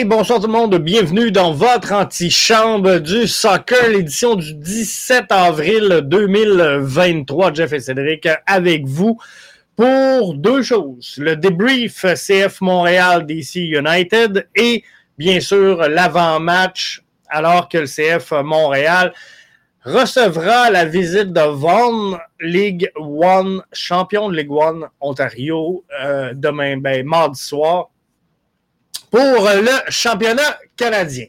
Hey, bonsoir tout le monde, bienvenue dans votre antichambre du soccer, l'édition du 17 avril 2023. Jeff et Cédric avec vous pour deux choses. Le débrief CF Montréal DC United et bien sûr l'avant-match alors que le CF Montréal recevra la visite de Vaughan League One, champion de League One Ontario, euh, demain, ben, mardi soir pour le championnat canadien.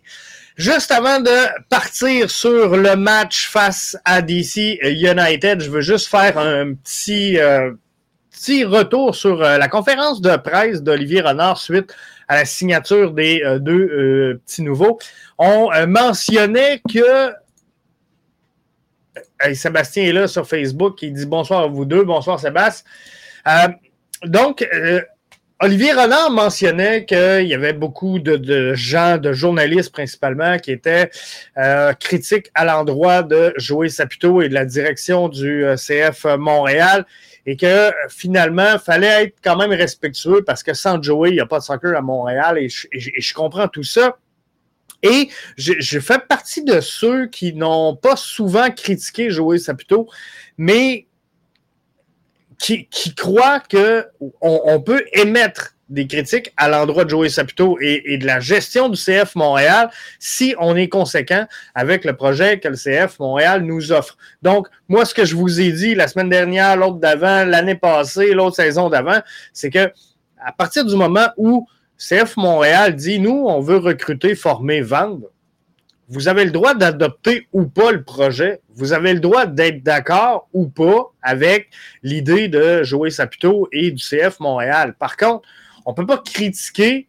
Juste avant de partir sur le match face à DC United, je veux juste faire un petit, euh, petit retour sur euh, la conférence de presse d'Olivier Renard suite à la signature des euh, deux petits nouveaux. On mentionnait que Sébastien est là sur Facebook, il dit bonsoir à vous deux, bonsoir Sébastien. donc, Olivier Renard mentionnait qu'il y avait beaucoup de, gens, de journalistes principalement, qui étaient euh, critiques à l'endroit de Joey Saputo et de la direction du euh, CF Montréal et que finalement, fallait être quand même respectueux parce que sans Joey, il n'y a pas de soccer à Montréal et je, comprends tout ça. Et je, fais partie de ceux qui n'ont pas souvent critiqué Joey Saputo, mais qui, croit qu'on on peut émettre des critiques à l'endroit de Joey Saputo et, de la gestion du CF Montréal si on est conséquent avec le projet que le CF Montréal nous offre. Donc, moi, ce que je vous ai dit la semaine dernière, l'autre d'avant, l'année passée, l'autre saison d'avant, c'est que à partir du moment où CF Montréal dit, nous, on veut recruter, former, vendre, vous avez le droit d'adopter ou pas le projet. Vous avez le droit d'être d'accord ou pas avec l'idée de Joey Saputo et du CF Montréal. Par contre, on ne peut pas critiquer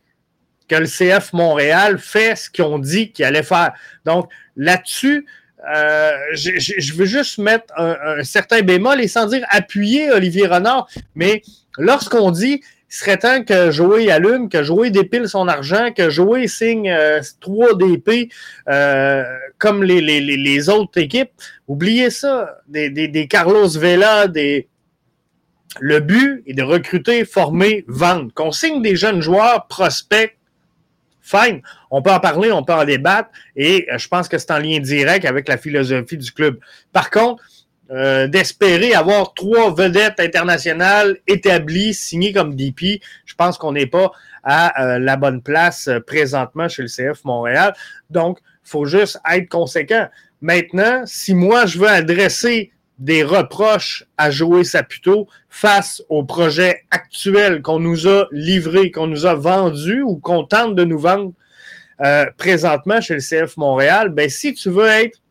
que le CF Montréal fait ce qu'ils ont dit qu'il allait faire. Donc, là-dessus, euh, je, veux juste mettre un, certain bémol et sans dire appuyer Olivier Renard, mais lorsqu'on dit il serait temps que Joey allume, que Joey dépile son argent, que Joey signe 3 euh, DP euh, comme les, les, autres équipes. Oubliez ça. Des, des, Carlos Vela, des. Le but est de recruter, former, vendre. Qu'on signe des jeunes joueurs, prospects, fine. On peut en parler, on peut en débattre, et euh, je pense que c'est en lien direct avec la philosophie du club. Par contre, euh, d'espérer avoir trois vedettes internationales établies, signées comme DP. Je pense qu'on n'est pas à euh, la bonne place euh, présentement chez le CF Montréal. Donc, il faut juste être conséquent. Maintenant, si moi, je veux adresser des reproches à Joey Saputo face au projet actuel qu'on nous a livré, qu'on nous a vendu ou qu'on tente de nous vendre présentement chez le CF Montréal, ben si tu veux être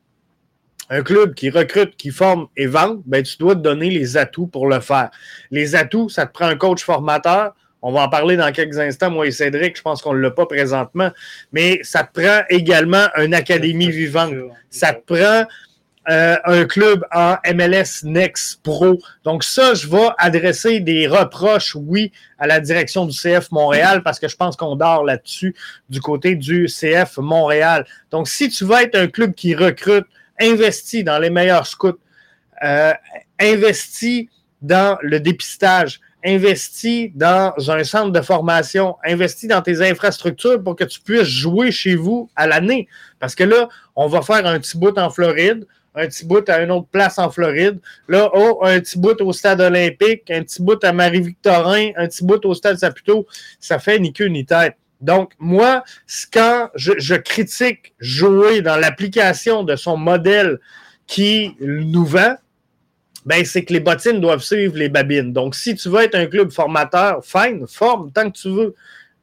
un club qui recrute, qui forme et vend, ben, tu dois te donner les atouts pour le faire. Les atouts, ça te prend un coach formateur. On va en parler dans quelques instants, moi et Cédric, je pense qu'on ne l'a pas présentement, mais ça te prend également une académie vivante. Ça te prend euh, un club en MLS Next Pro. Donc ça, je vais adresser des reproches, oui, à la direction du CF Montréal parce que je pense qu'on dort là-dessus du côté du CF Montréal. Donc si tu vas être un club qui recrute, investi dans les meilleurs scouts, euh, investi dans le dépistage, investi dans un centre de formation, investi dans tes infrastructures pour que tu puisses jouer chez vous à l'année. Parce que là, on va faire un petit bout en Floride, un petit bout à une autre place en Floride. Là, oh, un petit bout au stade olympique, un petit bout à Marie-Victorin, un petit bout au stade Saputo. Ça fait ni queue ni tête. Donc, moi, quand je, critique jouer dans l'application de son modèle qui nous vend, ben, c'est que les bottines doivent suivre les babines. Donc, si tu veux être un club formateur, fine, forme tant que tu veux.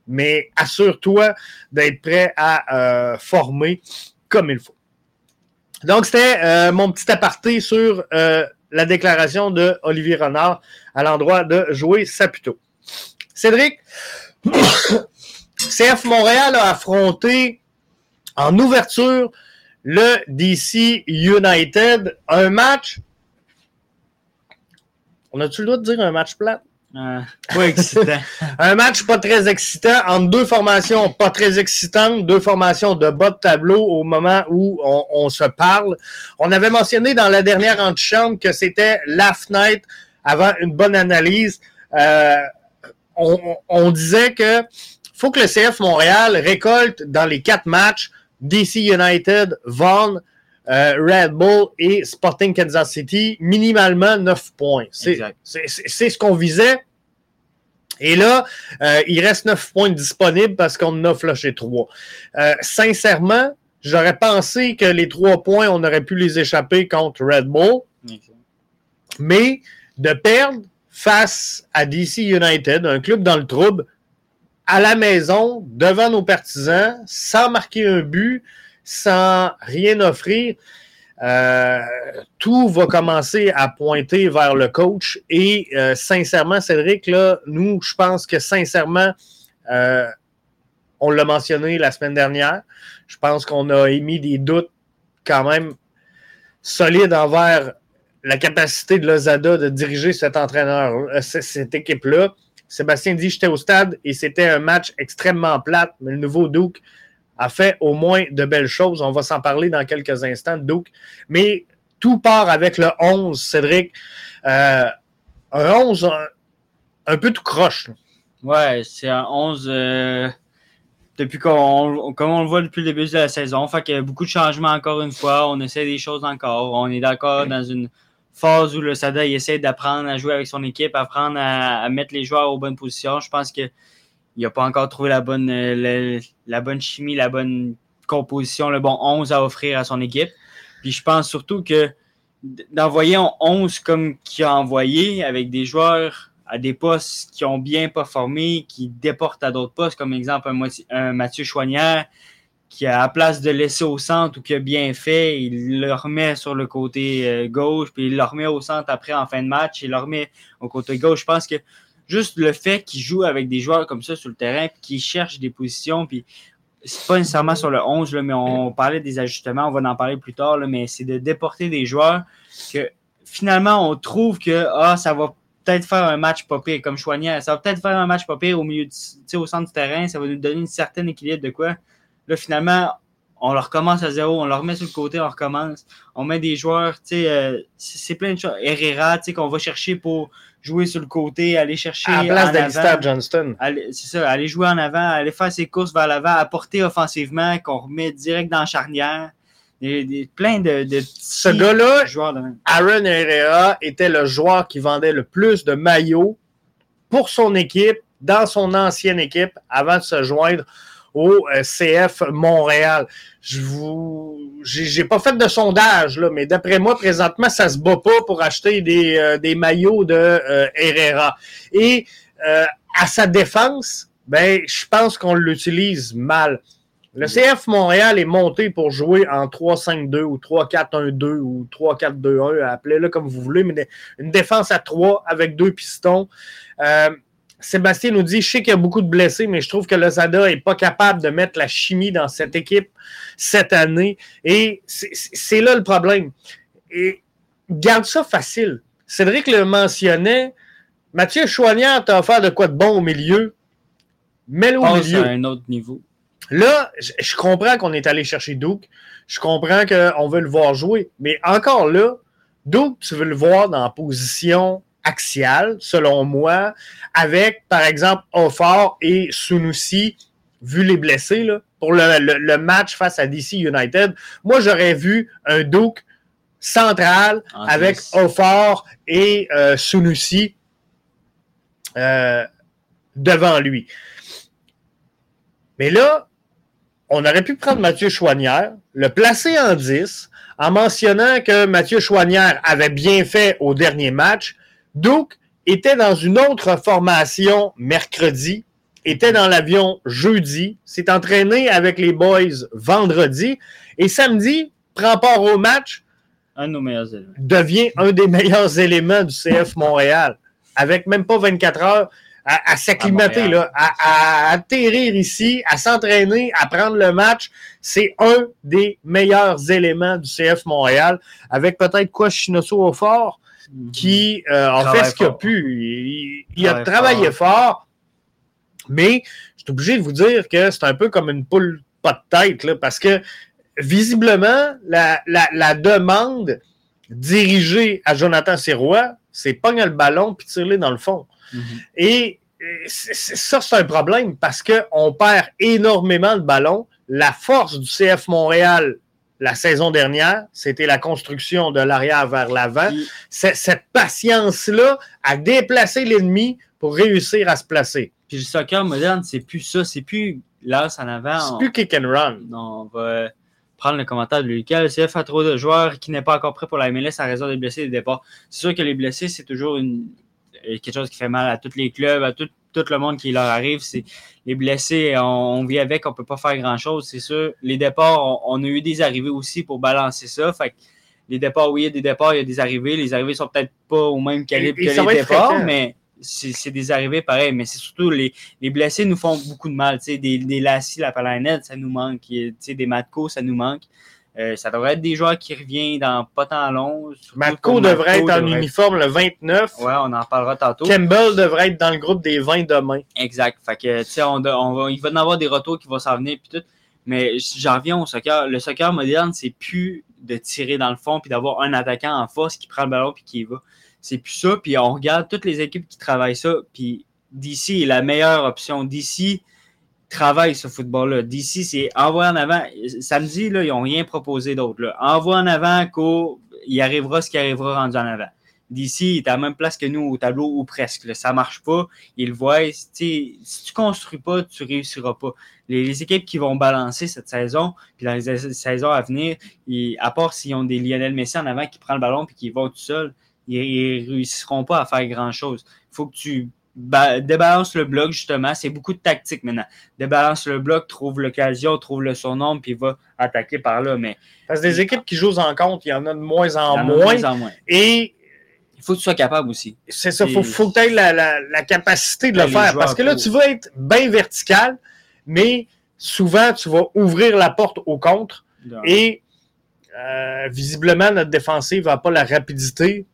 Mais assure-toi d'être prêt à euh, former comme il faut. Donc, c'était euh, mon petit aparté sur euh, la déclaration de Olivier Renard à l'endroit de jouer Saputo. Cédric, CF Montréal a affronté en ouverture le DC United. Un match. On a-tu le droit de dire un match plat? Euh, pas excitant. un match pas très excitant entre deux formations pas très excitantes, deux formations de bas de tableau au moment où on, se parle. On avait mentionné dans la dernière antichambre que c'était la fenêtre avant une bonne analyse. Euh, on, on, disait que faut que le CF Montréal récolte dans les quatre matchs DC United, Vaughan, euh, Red Bull et Sporting Kansas City, minimalement 9 points. C'est ce qu'on visait. Et là, euh, il reste 9 points disponibles parce qu'on en a flushé 3. Euh, sincèrement, j'aurais pensé que les 3 points, on aurait pu les échapper contre Red Bull. Mais de perdre face à DC United, un club dans le trouble, à la maison, devant nos partisans, sans marquer un but, sans rien offrir, euh, tout va commencer à pointer vers le coach. Et euh, sincèrement, Cédric, là, nous, je pense que sincèrement, euh, on l'a mentionné la semaine dernière, je pense qu'on a émis des doutes quand même solides envers la capacité de Lozada de diriger cet entraîneur, cette équipe-là. Sébastien dit j'étais au stade et c'était un match extrêmement plate, mais le nouveau Duke a fait au moins de belles choses. On va s'en parler dans quelques instants, Duke. Mais tout part avec le 11, Cédric. Euh, un 11 un, peu tout croche. Ouais, c'est un 11 euh, depuis qu'on comme on le voit depuis le début de la saison. Fait qu'il y a beaucoup de changements encore une fois. On essaie des choses encore. On est d'accord dans une phase où le Sada essaie d'apprendre à jouer avec son équipe, apprendre à, mettre les joueurs aux bonnes positions. Je pense qu'il n'a pas encore trouvé la bonne, euh, la, bonne chimie, la bonne composition, le bon 11 à offrir à son équipe. Puis je pense surtout que d'envoyer un 11 comme qu'il a envoyé avec des joueurs à des postes qui ont bien performé, qui déportent à d'autres postes, comme exemple Mathieu Chouanière, qui à place de laisser au centre ou qui a bien fait, il le remet sur le côté euh, gauche, puis il le remet au centre après en fin de match, il le remet au côté gauche. Je pense que juste le fait qu'il joue avec des joueurs comme ça sur le terrain, puis qu'il cherche des positions, puis c'est pas nécessairement sur le 11, là, mais on parlait des ajustements, on va en parler plus tard, là, mais c'est de déporter des joueurs que finalement on trouve que ah, ça va peut-être faire un match pas pire comme Chouanière, ça va peut-être faire un match pas pire au milieu, au centre du terrain, ça va nous donner une certaine équilibre de quoi? Là, finalement, on leur recommence à zéro, on leur met sur le côté, on recommence. On met des joueurs, tu sais, euh, c'est plein de choses. Herrera, tu sais, qu'on va chercher pour jouer sur le côté, aller chercher. À la place d'Alistair Johnston. C'est ça, aller jouer en avant, aller faire ses courses vers l'avant, apporter offensivement, qu'on remet direct dans la charnière. Des, plein de, de Ce gars-là, Aaron Herrera, était le joueur qui vendait le plus de maillots pour son équipe, dans son ancienne équipe, avant de se joindre au euh, CF Montréal. Je vous, j'ai pas fait de sondage là, mais d'après moi présentement ça se bat pas pour acheter des, euh, des maillots de euh, Herrera. Et à sa défense, ben je pense qu'on l'utilise mal. Le CF Montréal est monté pour jouer en 3-5-2 ou 3-4-1-2 ou 3-4-2-1, appelez-le comme vous voulez, mais une défense à 3 avec deux pistons. Sébastien nous dit, je sais qu'il y a beaucoup de blessés, mais je trouve que Lozada n'est pas capable de mettre la chimie dans cette équipe cette année. Et c'est là le problème. Et garde ça facile. Cédric le mentionnait. Mathieu Chouanière t'a offert de quoi de bon au milieu. Mets-le au milieu. à un autre niveau. Là, je, comprends qu'on est allé chercher Duke. Je comprends qu'on veut le voir jouer. Mais encore là, Duke, tu veux le voir dans la position axial, selon moi, avec, par exemple, Offort et Sunusi, vu les blessés, là, pour le, match face à DC United. Moi, j'aurais vu un Duke central avec Offort et euh, Sunusi euh, devant lui. Mais là, on aurait pu prendre Mathieu Chouanière, le placer en 10, en mentionnant que Mathieu Chouanière avait bien fait au dernier match, Duke était dans une autre formation mercredi, était dans l'avion jeudi, s'est entraîné avec les boys vendredi et samedi prend part au match. Un de nos meilleurs éléments. Devient un des meilleurs éléments du CF Montréal. Avec même pas 24 heures à, s'acclimater, à, à, atterrir ici, à s'entraîner, à prendre le match. C'est un des meilleurs éléments du CF Montréal. Avec peut-être quoi Chinoso au fort qui euh, a fait ce qu'il a pu. Il, a travaillé fort. mais je suis obligé de vous dire que c'est un peu comme une poule pas de tête, parce que visiblement, la, demande dirigée à Jonathan Sirois, c'est pogner le ballon puis tirer dans le fond. Mhm. Et ça, c'est un problème parce qu'on perd énormément de ballons. La force du CF Montréal la saison dernière, c'était la construction de l'arrière vers l'avant. Cette patience-là à déplacer l'ennemi pour réussir à se placer. Puis le soccer moderne, c'est plus ça. C'est plus là, en avant. C'est plus kick and run. Non, on va prendre le commentaire de Lucas. Le CF a trop de joueurs qui n'est pas encore prêt pour la MLS à raison des blessés et des départs. C'est sûr que les blessés, c'est toujours une, quelque chose qui fait mal à tous les clubs, à tout, tout le monde qui leur arrive. C'est les blessés, on, vit avec, on peut pas faire grand chose, c'est sûr. Les départs, on, a eu des arrivées aussi pour balancer ça. Fait les départs, oui, il y a des départs, il y a des arrivées. Les arrivées sont peut-être pas au même calibre que les départs, mais c'est des arrivées pareilles. Mais c'est surtout les, les, blessés nous font beaucoup de mal. Des, des Lassie, la Palanette, ça nous manque. Des Matko, ça nous manque. Euh, ça devrait être des joueurs qui reviennent dans pas tant long. Matko devrait être en uniforme le 29. Ouais, on en parlera tantôt. Campbell devrait être dans le groupe des 20 demain. Exact. Fait que, tu sais, on, va, il va y en avoir des retours qui vont s'en venir puis tout. Mais j'en reviens au soccer. Le soccer moderne, c'est plus de tirer dans le fond puis d'avoir un attaquant en force qui prend le ballon puis qui y va. C'est plus ça. Puis on regarde toutes les équipes qui travaillent ça. Puis d'ici est la meilleure option. D'ici, travaille ce football-là. D'ici, c'est envoie en avant. Samedi, là, ils n'ont rien proposé d'autre. Envoie en avant qu'il arrivera ce qui arrivera rendu en avant. D'ici, il est à la même place que nous au tableau ou presque. Ça ne marche pas. Ils le voient. Si tu ne construis pas, tu ne réussiras pas. Les, équipes qui vont balancer cette saison, puis dans les saisons à venir, à part s'ils ont des Lionel Messi en avant qui prend le ballon et qui vont tout seul, ils ne réussiront pas à faire grand-chose. Il faut que tu débalance le bloc, justement. C'est beaucoup de tactique maintenant. Débalance le bloc, trouve l'occasion, trouve le surnombre, puis va attaquer par là. Mais, Parce que des équipes qui jouent en compte, il y en a de moins en, moins. Et il faut que tu sois capable aussi. C'est ça, il faut, faut que tu aies la, capacité de le faire. Parce que là, tu vas être bien vertical, mais souvent, tu vas ouvrir la porte au contre. Et euh, visiblement, notre défensive n'a pas la rapidité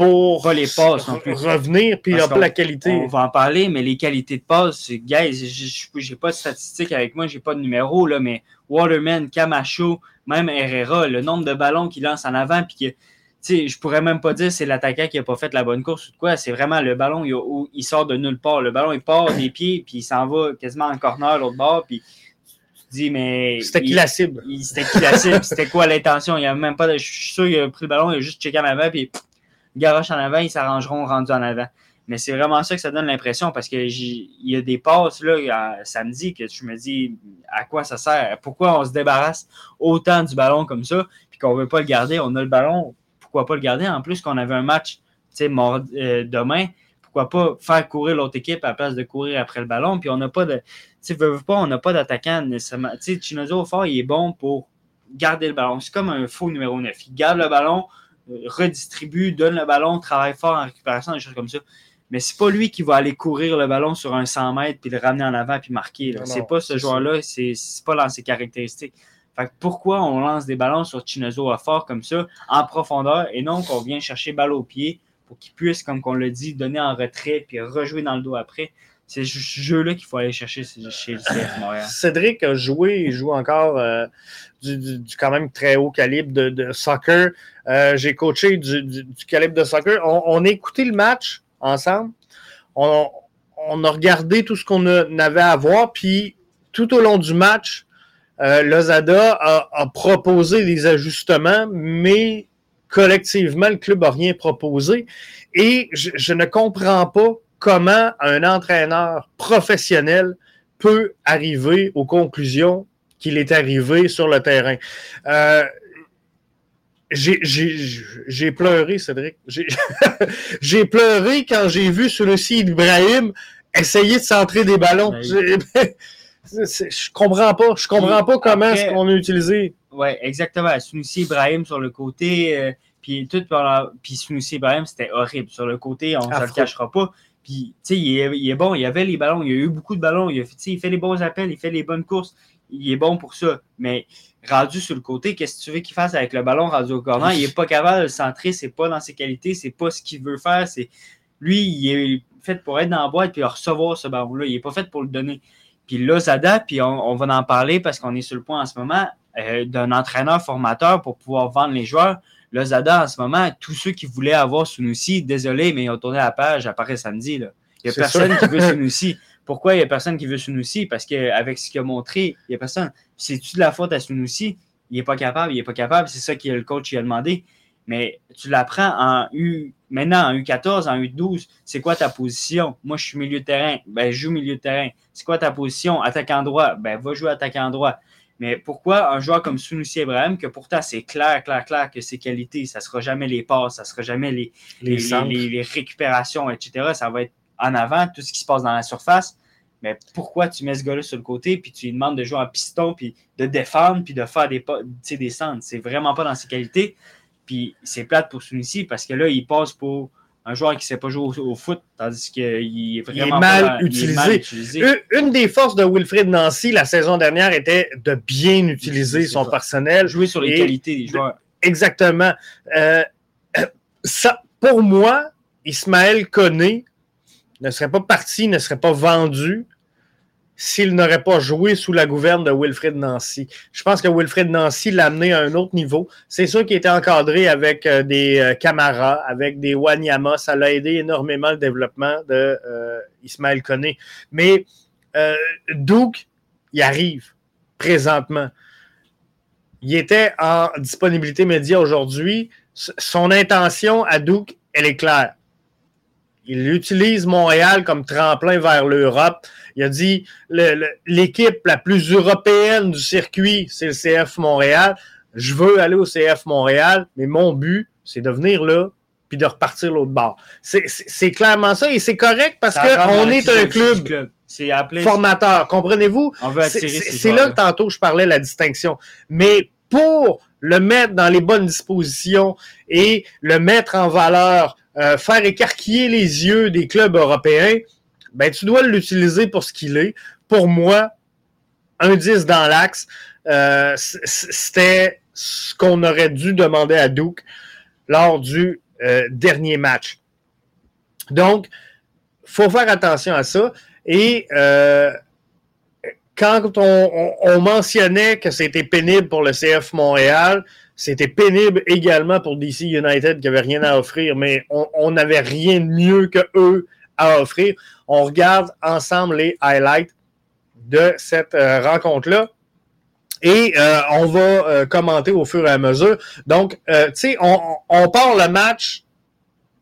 pour les passes en plus. revenir, puis il pas la qualité. On va en parler, mais les qualités de passe, guys, j'ai pas de statistiques avec moi, j'ai pas de numéro, là, mais Waterman, Camacho, même Herrera, le nombre de ballons qu'il lance en avant, puis que, tu je pourrais même pas dire c'est l'attaquant qui a pas fait la bonne course ou quoi, c'est vraiment le ballon, il, il, sort de nulle part. Le ballon, il part des pieds, puis il s'en va quasiment en corner l'autre bord, puis dis, mais. C'était qui la cible? C'était qui la cible? C'était quoi l'intention? Il y a même pas de. Je suis sûr qu'il a pris le ballon, il a juste checké en avant, puis garoche en avant, ils s'arrangeront rendu en avant. Mais c'est vraiment ça que ça donne l'impression parce qu'il y a des passes là, samedi que je me dis à quoi ça sert? Pourquoi on se débarrasse autant du ballon comme ça puis qu'on ne veut pas le garder? On a le ballon, pourquoi pas le garder? En plus qu'on avait un match mort, euh, demain, pourquoi pas faire courir l'autre équipe à la place de courir après le ballon? Puis on n'a pas de. Tu veux, pas, on n'a pas d'attaquant nécessairement. Chinozo fort, il est bon pour garder le ballon. C'est comme un faux numéro 9. Il garde le ballon, redistribue, donne le ballon, travaille fort en récupération, des choses comme ça. Mais c'est pas lui qui va aller courir le ballon sur un 100 mètres puis le ramener en avant puis marquer. C'est pas ce joueur-là, c'est pas dans ses caractéristiques. Fait pourquoi on lance des ballons sur Chinozo à fort comme ça, en profondeur, et non qu'on vient chercher balle au pied pour qu'il puisse, comme on l'a dit, donner en retrait puis rejouer dans le dos après? C'est ce jeu-là qu'il faut aller chercher chez le. Cédric a joué, il joue encore euh, du, quand même très haut calibre de, soccer. Euh, j'ai coaché du, calibre de soccer. On, a écouté le match ensemble. On, a regardé tout ce qu'on avait à voir. Puis tout au long du match, euh, Lozada a, proposé des ajustements, mais collectivement, le club n'a rien proposé. Et je, ne comprends pas comment un entraîneur professionnel peut arriver aux conclusions qu'il est arrivé sur le terrain. Euh, j'ai pleuré, Cédric. J'ai pleuré quand j'ai vu sur le site Ibrahim essayer de centrer des ballons. Ben, je comprends pas. Je comprends pas comment est-ce qu'on a utilisé. Oui, exactement. Sunusi Ibrahim sur le côté, euh, puis tout puis Sunusi Ibrahim, c'était horrible. Sur le côté, on ne se le cachera pas. Puis, tu sais, il, est bon, il avait les ballons, il a eu beaucoup de ballons, il, a, il fait les bons appels, il fait les bonnes courses, il est bon pour ça. Mais rendu sur le côté, qu'est-ce que tu veux qu'il fasse avec le ballon rendu au corner? Il n'est pas capable de le centrer, c'est pas dans ses qualités, c'est pas ce qu'il veut faire. C'est Lui, il est fait pour être dans la boîte et recevoir ce ballon-là. Il n'est pas fait pour le donner. Puis là, Zada, puis on, va en parler parce qu'on est sur le point en ce moment euh, d'un entraîneur formateur pour pouvoir vendre les joueurs. Là, Zada, en ce moment, tous ceux qui voulaient avoir Sunusi, désolé, mais ils ont tourné la page après samedi. Là. Il n'y a personne qui veut Sunusi. Pourquoi il n'y a personne qui veut Sunusi? Parce qu'avec ce qu'il a montré, il n'y a personne. C'est-tu de la faute à Sunusi? Il n'est pas capable, il n'est pas capable. C'est ça que le coach a demandé. Mais tu l'apprends en U, maintenant en U14, en U12. C'est quoi ta position? Moi, je suis milieu de terrain. Ben, je joue milieu de terrain. C'est quoi ta position? Attaquant droit. Ben, va jouer attaquant droit. Mais pourquoi un joueur comme Sunusi Ibrahim, que pourtant c'est clair, clair, clair que ses qualités, ça ne sera jamais les passes, ça ne sera jamais les, les, les, récupérations, etc. Ça va être en avant, tout ce qui se passe dans la surface. Mais pourquoi tu mets ce gars-là sur le côté, puis tu lui demandes de jouer en piston, puis de défendre, puis de faire des, des centres? C'est vraiment pas dans ses qualités. Puis c'est plate pour Sunusi parce que là, il passe pour un joueur qui ne sait pas jouer au, foot, tandis qu'il est vraiment mal, utilisé. Une, des forces de Wilfred Nancy la saison dernière était de bien utiliser son personnel. Jouer sur les qualités des joueurs. Exactement. Euh, ça, pour moi, Ismaël Koné ne serait pas parti, ne serait pas vendu s'il n'aurait pas joué sous la gouverne de Wilfred Nancy. Je pense que Wilfred Nancy l'a amené à un autre niveau. C'est sûr qu'il était encadré avec euh, des euh, camarades, avec des Wanyama. Ça l'a aidé énormément le développement de euh, Koné. Mais euh, Duke, il arrive présentement. Il était en disponibilité média aujourd'hui. Son intention à Duke, elle est claire. Il utilise Montréal comme tremplin vers l'Europe. Il a dit l'équipe la plus européenne du circuit, c'est le CF Montréal. Je veux aller au CF Montréal, mais mon but, c'est de venir là puis de repartir l'autre bord. C'est clairement ça et c'est correct parce qu'on est un club, formateur. Comprenez-vous? C'est là que tantôt je parlais de la distinction. Mais pour le mettre dans les bonnes dispositions et le mettre en valeur, euh, faire écarquiller les yeux des clubs européens, ben, tu dois l'utiliser pour ce qu'il est. Pour moi, un 10 dans l'axe, euh, c'était ce qu'on aurait dû demander à Duke lors du euh, dernier match. Donc, faut faire attention à ça. Et quand on, mentionnait que c'était pénible pour le CF Montréal, c'était pénible également pour DC United qui n'avait rien à offrir, mais on n'avait rien de mieux que eux à offrir. On regarde ensemble les highlights de cette euh, rencontre-là. Et euh, on va euh, commenter au fur et à mesure. Donc, tu sais, on, on, part le match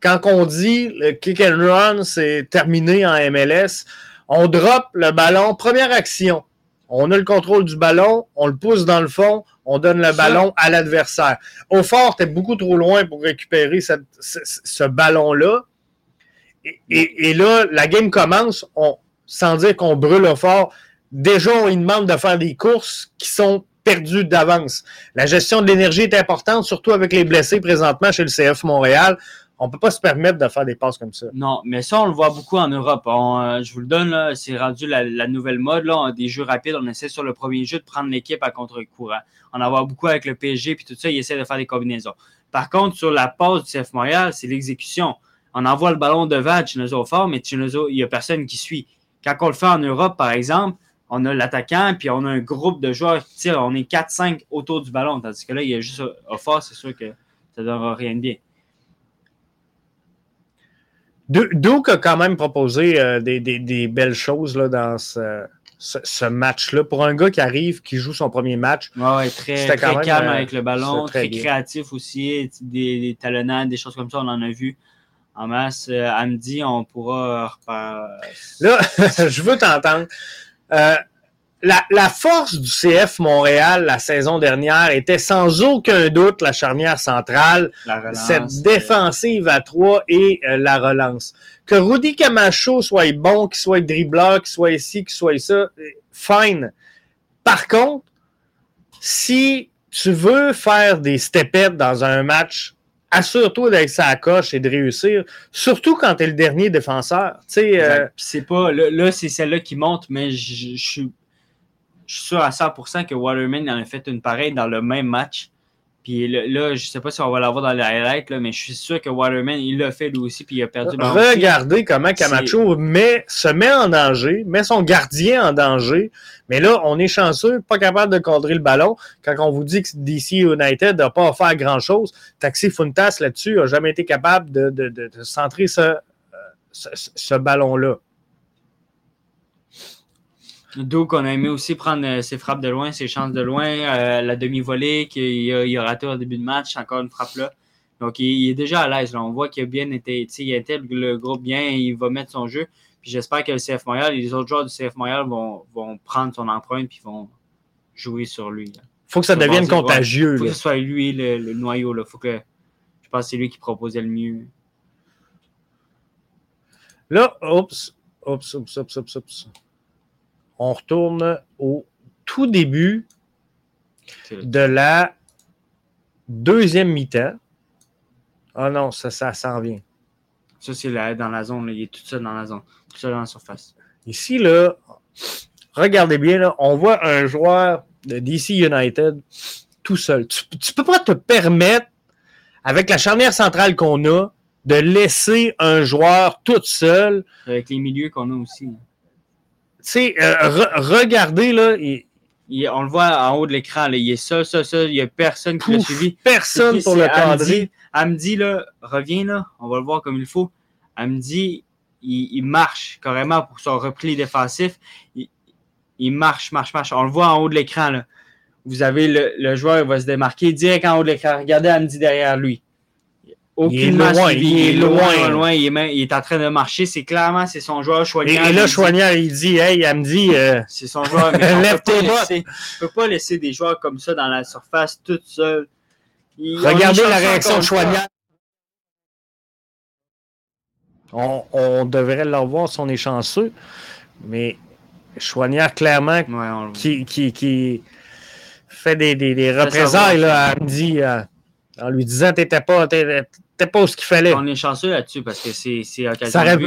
quand on dit le kick and run, c'est terminé en MLS. On drop le ballon, première action. On a le contrôle du ballon, on le pousse dans le fond, on donne le ballon à l'adversaire. Au fort, tu beaucoup trop loin pour récupérer ce, ce ballon-là. Et, là, la game commence, on, sans dire qu'on brûle au fort. Déjà, on lui demande de faire des courses qui sont perdues d'avance. La gestion de l'énergie est importante, surtout avec les blessés présentement chez le CF Montréal. On ne peut pas se permettre de faire des passes comme ça. Non, mais ça, on le voit beaucoup en Europe. Euh, je vous le donne, c'est rendu la, nouvelle mode. Là, des jeux rapides, on essaie sur le premier jeu de prendre l'équipe à contre-courant. On en voit beaucoup avec le PSG, puis tout ça, ils essaient de faire des combinaisons. Par contre, sur la passe du CF Montréal, c'est l'exécution on envoie le ballon devant à Chinozo fort, mais Chinozo, il n'y a personne qui suit. Quand on le fait en Europe, par exemple, on a l'attaquant, puis on a un groupe de joueurs qui tirent. On est 4-5 autour du ballon. Tandis que là, il y a juste fort, c'est sûr que ça ne donnera rien de bien. Duke a quand même proposé euh, des, belles choses là, dans ce, match-là. Pour un gars qui arrive, qui joue son premier match. Ouais, très, très calme euh, avec le ballon, très, créatif aussi, des, des talonnades, des choses comme ça, on en a vu en masse. Euh, à on pourra Là, je veux t'entendre. Euh, la, force du CF Montréal la saison dernière était sans aucun doute la charnière centrale, cette euh, défensive à trois et la relance. Que Rudy Camacho soit bon, qu'il soit dribbleur, qu'il soit ici, qu'il soit ça, fine. Par contre, si tu veux faire des stepettes dans un match assure-toi d'être sa coche et de réussir, surtout quand tu es le dernier défenseur. Euh... C'est pas, là, c'est celle-là qui monte, mais je suis sûr à 100% que Waterman en a fait une pareille dans le même match. Puis là, je sais pas si on va l'avoir dans les highlights, là, mais je suis sûr que Waterman, il l'a fait lui aussi, puis il a perdu le Regardez comment Camacho met, se met en danger, met son gardien en danger. Mais là, on est chanceux, pas capable de cadrer le ballon. Quand on vous dit que DC United n'a pas offert grand-chose, Taxi Funtas là-dessus n'a jamais été capable de, de, de, centrer ce, ce, ce ballon-là. D'où qu'on a aimé aussi prendre euh, ses frappes de loin, ses chances de loin, euh, la demi-volée qu'il a, il a raté au début de match, encore une frappe là. Donc, il, il est déjà à l'aise. là. On voit qu'il a bien été, il intègre le groupe bien, il va mettre son jeu. Puis j'espère que le CF Montréal et les autres joueurs du CF Montréal vont, vont prendre son empreinte puis vont jouer sur lui. là. faut que ça devienne contagieux. faut que ce soit lui le, le noyau. Là. Faut que, je pense que c'est lui qui proposait le mieux. Là, oups, oups, oups, oups, oups, oups. On retourne au tout début de la deuxième mi-temps. Ah non, ça, ça s'en vient. Ça, c'est là, dans la zone. là. Il est tout seul dans la zone. Tout seul dans la surface. Ici, là, regardez bien, là, on voit un joueur de DC United tout seul. Tu, tu peux pas te permettre, avec la charnière centrale qu'on a, de laisser un joueur tout seul. Avec les milieux qu'on a aussi. Tu sais, euh, re- regardez, là, il- Il- on le voit en haut de l'écran. Il est ça, ça, ça. Il n'y a personne qui l'a suivi. personne pour le cadrer. Hamdi. Hamdi, là, reviens là, on va le voir comme il faut. Hamdi, il, il marche carrément pour son repli défensif. Il, il marche, marche, marche. On le voit en haut de l'écran. là. Vous avez le, le joueur, il va se démarquer direct en haut de l'écran. Regardez Hamdi derrière lui. Aucunement loin, suivi. il est loin, loin. loin, loin. Il est, il est en train de marcher. C'est clairement, c'est son joueur choignard. et là. Chouanière, il dit, hey, elle me dit, euh, C'est son joueur. Mais on Lève tes bottes. laisser- on peut pas laisser des joueurs comme ça dans la surface tout seul. Il- on regardez est la réaction de. Chouanière. On, on devrait le revoir si on est chanceux, mais Chouanière, clairement, Ouais, on qui, qui, qui fait des, des, représailles là, à Andy, euh, en lui disant t'étais pas, t'étais t'étais pas où ce qu'il fallait. On est chanceux là-dessus parce que c'est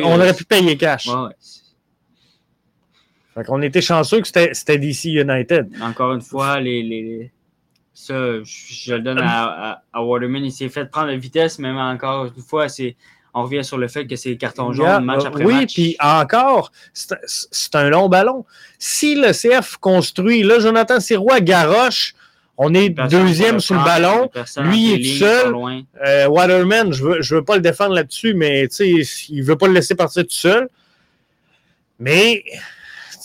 on aurait pu payer cash. Ouais, ouais. Fait qu'on était chanceux que c'était DC United. Encore une fois, les, les, ça, je, je le donne à, à, à Waterman. Il s'est fait prendre la vitesse, même encore une fois, c'est on revient sur le fait que c'est carton jaune Yeah, match après oui, match. puis encore, c'est c'est un long ballon. Si le CF construit, là, Jonathan Sirois garoche, on est deuxième sur le ballon. Lui, il est lignes, seul. Euh, Waterman, je veux, je veux pas le défendre là-dessus, mais il veut pas le laisser partir tout seul. Mais,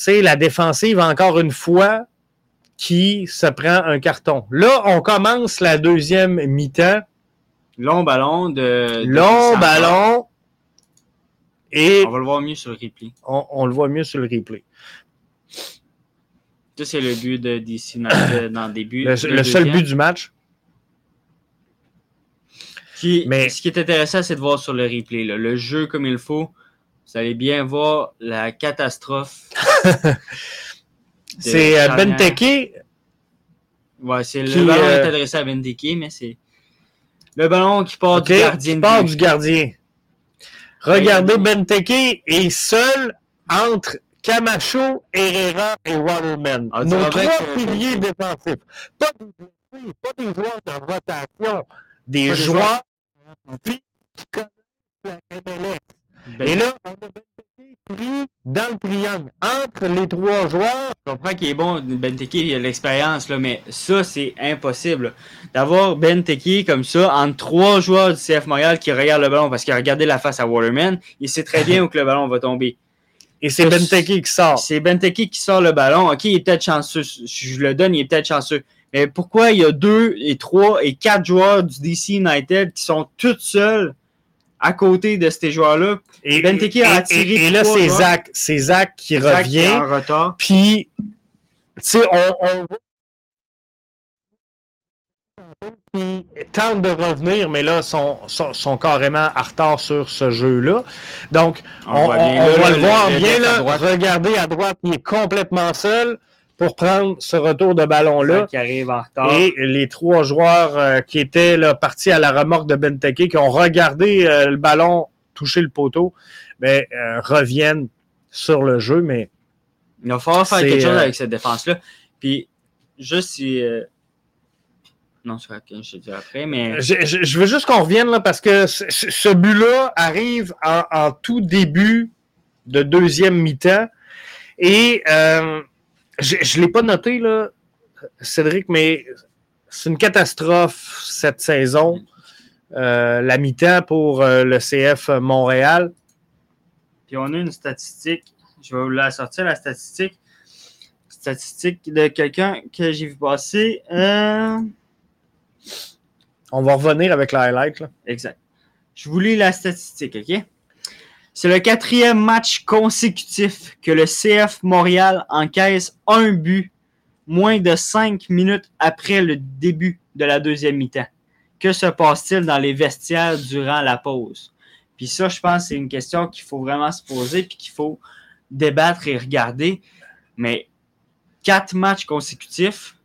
la défensive, encore une fois, qui se prend un carton. Là, on commence la deuxième mi-temps. Long ballon de. de Long Samba. ballon. Et On va le voir mieux sur le replay. on, on le voit mieux sur le replay. Ça, c'est le but de DC dans le début. Le, le seul but du match. Qui, Mais- Ce qui est intéressant, c'est de voir sur le replay. là, le jeu comme il faut. Vous allez bien voir la catastrophe. C'est euh. Benteke. Ouais, c'est le ballon euh, est adressé à Benteke, mais c'est le ballon qui part du gardien. qui part du gardien. Regardez. Benteke est seul entre Camacho, Herrera et Waterman. Ah, Nos trois que- piliers défensifs. Pas des blessés, pas des joueurs de rotation. Des Pas joueurs qui connaissent la MLS. Ben, Et là, on a pris dans le triangle entre les trois joueurs. Je comprends qu'il est bon, Benteke, il a de l'expérience, là, mais ça, c'est impossible. D'avoir Benteke comme ça, entre trois joueurs du CF Montréal qui regardent le ballon parce qu'il a regardé la face à Waterman, il sait très bien où que le ballon va tomber. Et c'est Benteke qui sort. C'est Benteke qui sort le ballon. OK, il est peut-être chanceux. Je le donne, il est peut-être chanceux. Mais pourquoi il y a deux et trois et quatre joueurs du DC United qui sont tous seuls à côté de ces joueurs-là? Et, Benteke a attiré et- et là, c'est. Zach, c'est Zach qui Zach qui est revient. en retard. Puis, tu sais, on, on qui tentent de revenir, mais là, sont, sont, sont carrément en retard sur ce jeu-là. Donc, on, on- voit bien, on là, va le, voir le bien, à là. droite. Regardez à droite, il est complètement seul pour prendre ce retour de ballon-là. Zach qui arrive en retard. Et les trois joueurs euh, qui étaient là, partis à la remorque de Benteke, qui ont regardé euh, le ballon toucher le poteau, ben, euh, reviennent sur le jeu, mais Il va falloir faire quelque chose avec cette défense-là. Puis, juste si. Euh, Non, c'est je te dis après, mais. Je, je- je veux juste qu'on revienne là parce que ce, but-là arrive en, en tout début de deuxième mi-temps. Et euh, je ne l'ai pas noté, là, Cédric, mais c'est une catastrophe cette saison. Euh, la mi-temps pour euh, le CF Montréal. Puis on a une statistique. Je vais vous la sortir, la statistique. Statistique de quelqu'un que j'ai vu passer. Euh, On va revenir avec le highlight. Exact. Je vous lis la statistique, OK? C'est le quatrième match consécutif que le CF Montréal encaisse un but moins de cinq minutes après le début de la deuxième mi-temps. Que se passe-t-il dans les vestiaires durant la pause? Puis ça, je pense, c'est une question qu'il faut vraiment se poser puis qu'il faut débattre et regarder. Mais quatre matchs consécutifs,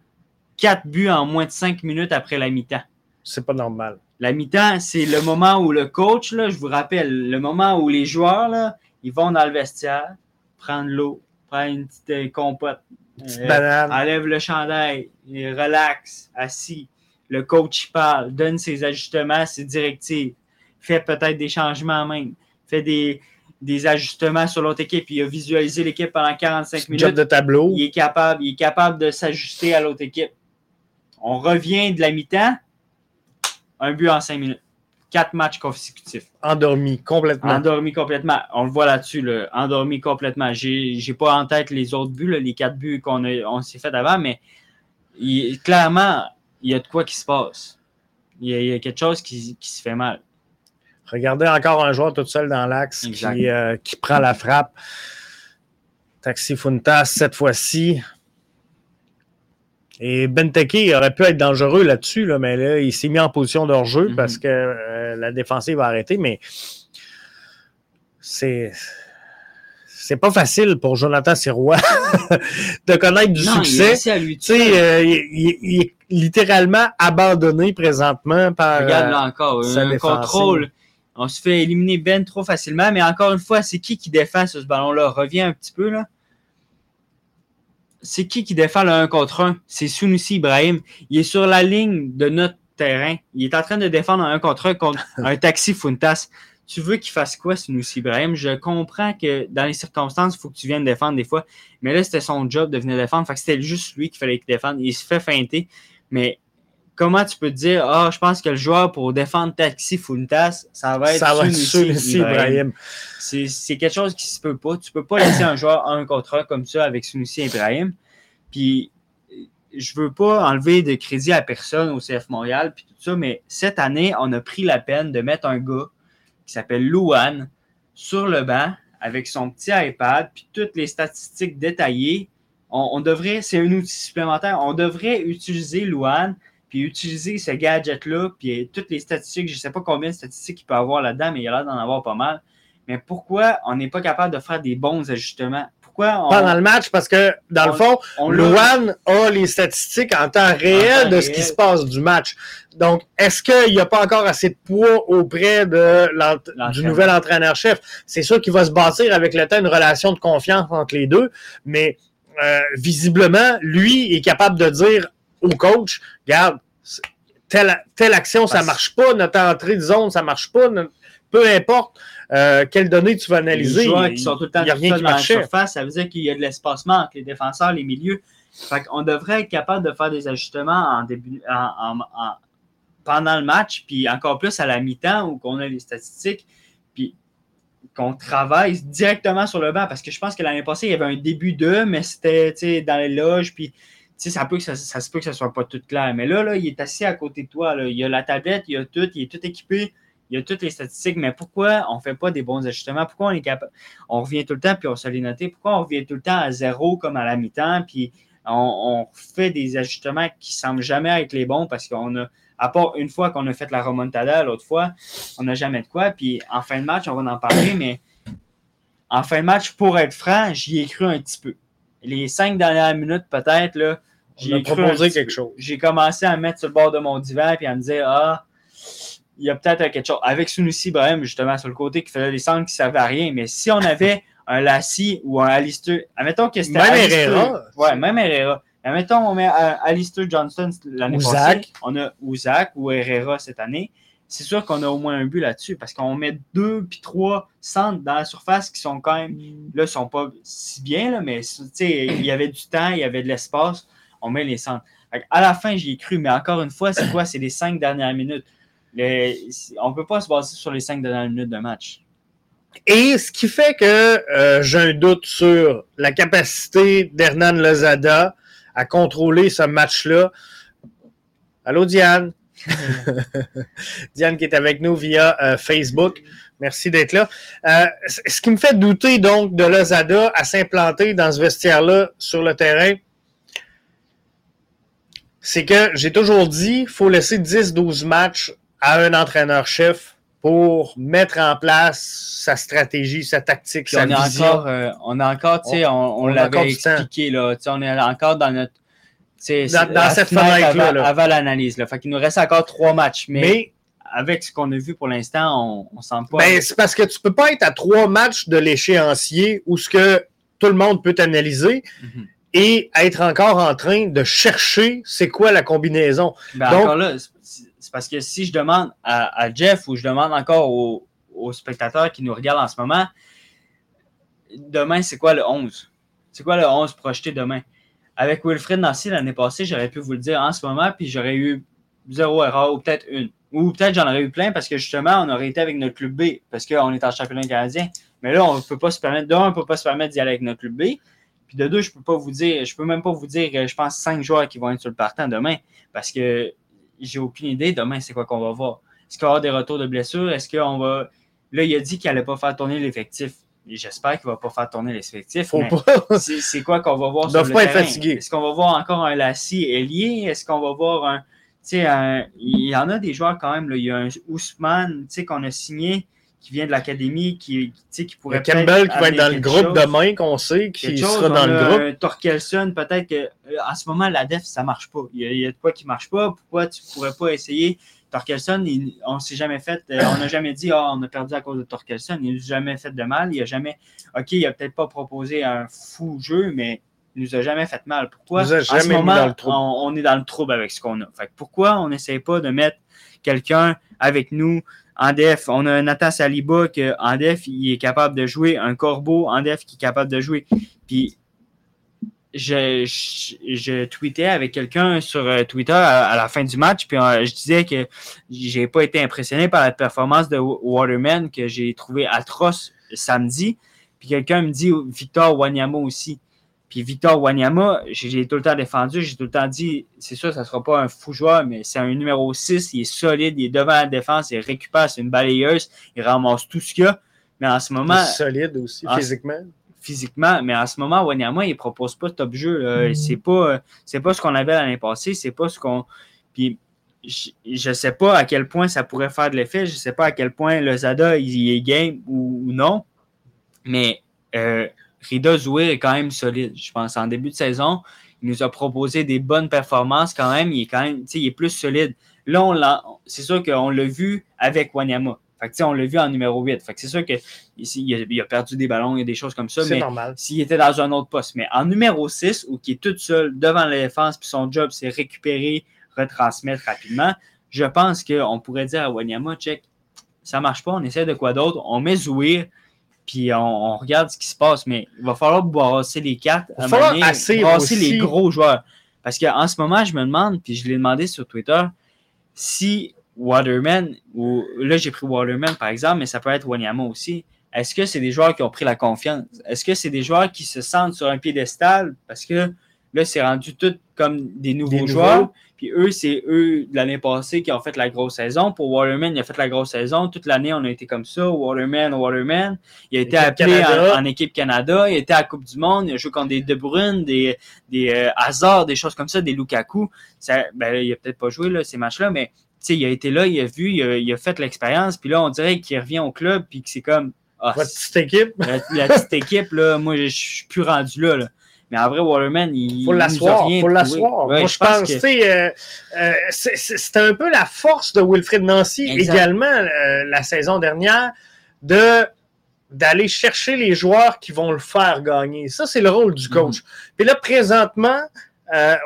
quatre buts en moins de cinq minutes après la mi-temps. C'est pas normal. La mi-temps, c'est le moment où le coach, là, je vous rappelle, le moment où les joueurs, là, ils vont dans le vestiaire, prendre l'eau, prendre une petite euh, compote, Petite euh, enlève le chandail, il relaxe, assis. Le coach parle, donne ses ajustements, ses directives, fait peut-être des changements même, fait des, des ajustements sur l'autre équipe. Il a visualisé l'équipe pendant 45 minutes Job de tableau. il est capable, il est capable de s'ajuster à l'autre équipe. On revient de la mi-temps, un but en cinq minutes. Quatre matchs consécutifs. Endormi complètement. Endormi complètement. On le voit là-dessus, là, endormi complètement. J'ai pas en tête les autres buts, là, les quatre buts qu'on on s'est fait avant, mais il- clairement, il y a de quoi qui se passe. Il y a, il y a quelque chose qui, qui se fait mal. Regardez encore un joueur tout seul dans l'axe qui, euh, qui prend la frappe. Taxi Funtas, cette fois-ci. Et Benteke aurait pu être dangereux là-dessus, là, mais là, il s'est mis en position de hors-jeu Mhm. parce que euh, la défensive va arrêter, mais c'est. C'est pas facile pour Jonathan Sirois de connaître du Non, il est succès. à lui euh, il, il- il est littéralement abandonné présentement par. Regarde euh, là encore, sa un défensive. contrôle. On se fait éliminer Ben trop facilement, mais encore une fois, c'est qui qui défend sur ce ballon-là? Reviens un petit peu là. C'est qui qui défend le 1 contre 1? C'est Sunusi Ibrahim. Il est sur la ligne de notre terrain. Il est en train de défendre un 1 contre 1 contre un taxi Funtas. Tu veux qu'il fasse quoi, Sunusi Ibrahim? Je comprends que dans les circonstances, il faut que tu viennes défendre des fois. Mais là, c'était son job de venir défendre. Fait que c'était juste lui qu'il fallait qu'il défende. Il se fait feinter. Mais comment tu peux te dire, ah, je pense que le joueur pour défendre Taxi Funtas, ça va être ça va Sunusi Ibrahim. C'est c'est quelque chose qui se peut pas. Tu peux pas laisser un joueur un contre un comme ça avec Sunusi Ibrahim. Puis je veux pas enlever de crédit à personne au CF Montréal puis tout ça, mais cette année, on a pris la peine de mettre un gars qui s'appelle Louane sur le banc avec son petit iPad puis toutes les statistiques détaillées. On, on devrait, c'est un outil supplémentaire. On devrait utiliser Louane puis utiliser ce gadget-là, puis toutes les statistiques, je ne sais pas combien de statistiques il peut avoir là-dedans, mais il a l'air d'en avoir pas mal. Mais pourquoi on n'est pas capable de faire des bons ajustements? Pourquoi on, Pendant le match, parce que dans le on- fond, on Luan a les statistiques en temps réel temps de ce qui se passe du match. Donc, est-ce qu'il n'y a pas encore assez de poids auprès de du nouvel entraîneur-chef? C'est sûr qu'il va se bâtir avec le temps une relation de confiance entre les deux, mais euh, visiblement, lui est capable de dire au coach, regarde, telle, telle action, ça Parce- marche pas, notre entrée de zone, ça marche pas, peu importe euh, quelles données tu vas analyser. Les joueurs qui sont tout le temps y a rien qui dans la surface, ça veut dire qu'il y a de l'espacement entre les défenseurs, les milieux. Fait qu'on devrait être capable de faire des ajustements en début, en- en- en- pendant le match, puis encore plus à la mi-temps où on a les statistiques, puis qu'on travaille directement sur le banc. Parce que je pense que l'année passée, il y avait un début de, mais c'était dans les loges, puis ça, peut que ça, ça se peut que ça soit pas tout clair. Mais là, là, il est assis à côté de toi. là. Il a la tablette, il a tout, il est tout équipé, il a toutes les statistiques. Mais pourquoi on ne fait pas des bons ajustements? Pourquoi on est capable? On revient tout le temps, puis on se les noter. Pourquoi on revient tout le temps à zéro comme à la mi-temps, puis on, fait des ajustements qui semblent jamais être les bons parce qu'on a, à part une fois qu'on a fait la remontada, l'autre fois, on n'a jamais de quoi. Puis en fin de match, on va en parler, mais en fin de match, pour être franc, j'y ai cru un petit peu. Les cinq dernières minutes, peut-être, là, j'y On a ai cru proposé quelque chose. J'ai commencé à me mettre sur le bord de mon divan puis à me dire Ah, il y a peut-être quelque chose. Avec Sunusi Ibrahim, justement, sur le côté, qui faisait des centres qui ne servaient à rien. Mais si on avait un Lassie ou un Alistair, admettons que c'était Même Herrera. Ouais, même Herrera. Admettons, on met euh, Alistair Johnston l'année passée. On a ou Zach ou Herrera cette année. C'est sûr qu'on a au moins un but là-dessus parce qu'on met deux puis trois centres dans la surface qui sont quand même là, ils sont pas si bien, là, mais il y avait du temps, il y avait de l'espace, on met les centres. À la fin, j'y ai cru, mais encore une fois, c'est quoi? C'est les cinq dernières minutes. On ne peut pas se baser sur les cinq dernières minutes de match. Et ce qui fait que euh, j'ai un doute sur la capacité d'Hernan Lozada à contrôler ce match-là. Allô, Diane? Diane qui est avec nous via euh, Facebook. Merci d'être là. Euh, ce qui me fait douter donc de Lozada à s'implanter dans ce vestiaire-là sur le terrain, c'est que j'ai toujours dit, il faut laisser 10-12 matchs à un entraîneur-chef pour mettre en place sa stratégie, sa tactique, sa on est vision. Encore, euh, on est encore, tu sais, on, l'avait expliqué, là. Tu sais, on est encore dans notre. tu sais, Dans- dans cette fenêtre fenêtre-là, Avant, avant l'analyse, là. Fait qu'il nous reste encore trois matchs. Mais, Mais avec ce qu'on a vu pour l'instant, on, on sent pas. ben, c'est parce que tu peux pas être à trois matchs de l'échéancier où ce que tout le monde peut analyser Mhm. Et être encore en train de chercher c'est quoi la combinaison. Ben, Donc- encore là, c'est- parce que si je demande à, à Jeff ou je demande encore aux, aux spectateurs qui nous regardent en ce moment, demain, c'est quoi le 11? C'est quoi le 11 projeté demain? Avec Wilfred Nancy l'année passée, j'aurais pu vous le dire en ce moment, puis j'aurais eu zéro erreur ou peut-être une. Ou peut-être j'en aurais eu plein parce que justement, on aurait été avec notre club B parce qu'on est en championnat canadien. Mais là, on ne peut pas se permettre, d'un, on ne peut pas se permettre d'y aller avec notre club B. Puis de deux, je peux pas vous dire, je peux même pas vous dire, euh, je pense, cinq joueurs qui vont être sur le partant demain parce que j'ai aucune idée demain c'est quoi qu'on va voir. Est-ce qu'il va y avoir des retours de blessures? Est-ce qu'on va. Là, il a dit qu'il n'allait pas faire tourner l'effectif. J'espère qu'il ne va pas faire tourner l'effectif. C'est quoi qu'on va voir sur le pas terrain? Est-ce qu'on va voir encore un Lassie ailier? Est-ce qu'on va voir un. Tu sais, un- il y en a des joueurs quand même. Là. Il y a un Ousmane tu sais, qu'on a signé qui vient de l'académie, qui, qui, qui pourrait Campbell qui va être dans le groupe chose demain, qu'on sait, qui chose. sera dans le groupe. Torkelson, peut-être que euh, en ce moment, la def, ça marche pas. Il y a, il y a de quoi qui marche pas. Pourquoi tu pourrais pas essayer? Torkelson, il- on s'est jamais fait, euh, on n'a jamais dit, ah, on a perdu à cause de Torkelson. Il nous a jamais fait de mal. Il a jamais, OK, il a peut-être pas proposé un fou jeu, mais nous a jamais fait mal. Pourquoi? Il nous a en ce mis moment, dans le trouble. On, on est dans le trouble avec ce qu'on a. Fait que pourquoi on n'essaie pas de mettre quelqu'un avec nous en def? On a Nathan Saliba que en def, il est capable de jouer. Un Corbeau en def qui est capable de jouer. Puis je, je, je tweetais avec quelqu'un sur euh, Twitter à, à la fin du match, puis euh, je disais que j'ai pas été impressionné par la performance de Wa- Waterman que j'ai trouvé atroce samedi. Puis quelqu'un me dit Victor Wanyama aussi. Puis Victor Wanyama, j'ai tout le temps défendu, j'ai tout le temps dit, c'est sûr, ça sera pas un fou joueur, mais c'est un numéro 6, il est solide, il est devant la défense, il récupère, c'est une balayeuse, il ramasse tout ce qu'il y a. Mais en ce Il moment, est solide aussi, physiquement. physiquement, mais en ce moment, Wanyama, il propose pas de top jeu. là. C'est pas, euh, pas ce qu'on avait l'année passée, c'est pas ce qu'on. Puis je, je sais pas à quel point ça pourrait faire de l'effet, je sais pas à quel point le Zada il, il est game ou, ou non, mais euh, Rida Zouir est quand même solide. Je pense en début de saison, il nous a proposé des bonnes performances quand même. Il est quand même, il est plus solide. Là, on c'est sûr qu'on l'a vu avec Wanyama. Fait que, on l'a vu en numéro 8. Fait que c'est sûr qu'il il a, il a perdu des ballons, il y a des choses comme ça. C'est Mais normal. s'il était dans un autre poste. Mais en numéro 6, où qui est tout seul devant la défense, puis son job, c'est récupérer, retransmettre rapidement, je pense qu'on pourrait dire à Wanyama, check, ça marche pas, on essaie de quoi d'autre, on met Zouir, puis on, on regarde ce qui se passe. Mais il va falloir brasser les cartes, Il va falloir brasser aussi. les gros joueurs. Parce qu'en ce moment, je me demande, puis je l'ai demandé sur Twitter, si Waterman, ou là j'ai pris Waterman par exemple, mais ça peut être Wanyama aussi. Est-ce que c'est des joueurs qui ont pris la confiance? Est-ce que c'est des joueurs qui se sentent sur un piédestal parce que là, c'est rendu tout comme des nouveaux Des nouveaux. joueurs? Puis eux, c'est eux de l'année passée qui ont fait la grosse saison. Pour Waterman, il a fait la grosse saison. Toute l'année, on a été comme ça. Waterman, Waterman. Il a été appelé en, en équipe Canada. Il a été à la Coupe du Monde. Il a joué contre des De Bruyne, des, des euh, Hazard, des choses comme ça, des Lukaku. Ça, ben, il a peut-être pas joué là, ces matchs-là, mais tu sais, il a été là, il a vu, il a, il a fait l'expérience. Puis là, on dirait qu'il revient au club, puis que c'est comme. ah, Votre petite équipe, la, la petite équipe, là, moi, je je suis plus rendu là. là. Mais en vrai, Waterman, il. faut il l'asseoir. faut l'asseoir. Ouais, Moi, je pense, que- euh, euh, un peu la force de Wilfred Nancy Exact. également euh, la saison dernière de d'aller chercher les joueurs qui vont le faire gagner. Ça, c'est le rôle du coach. Mm-hmm. Puis là, présentement,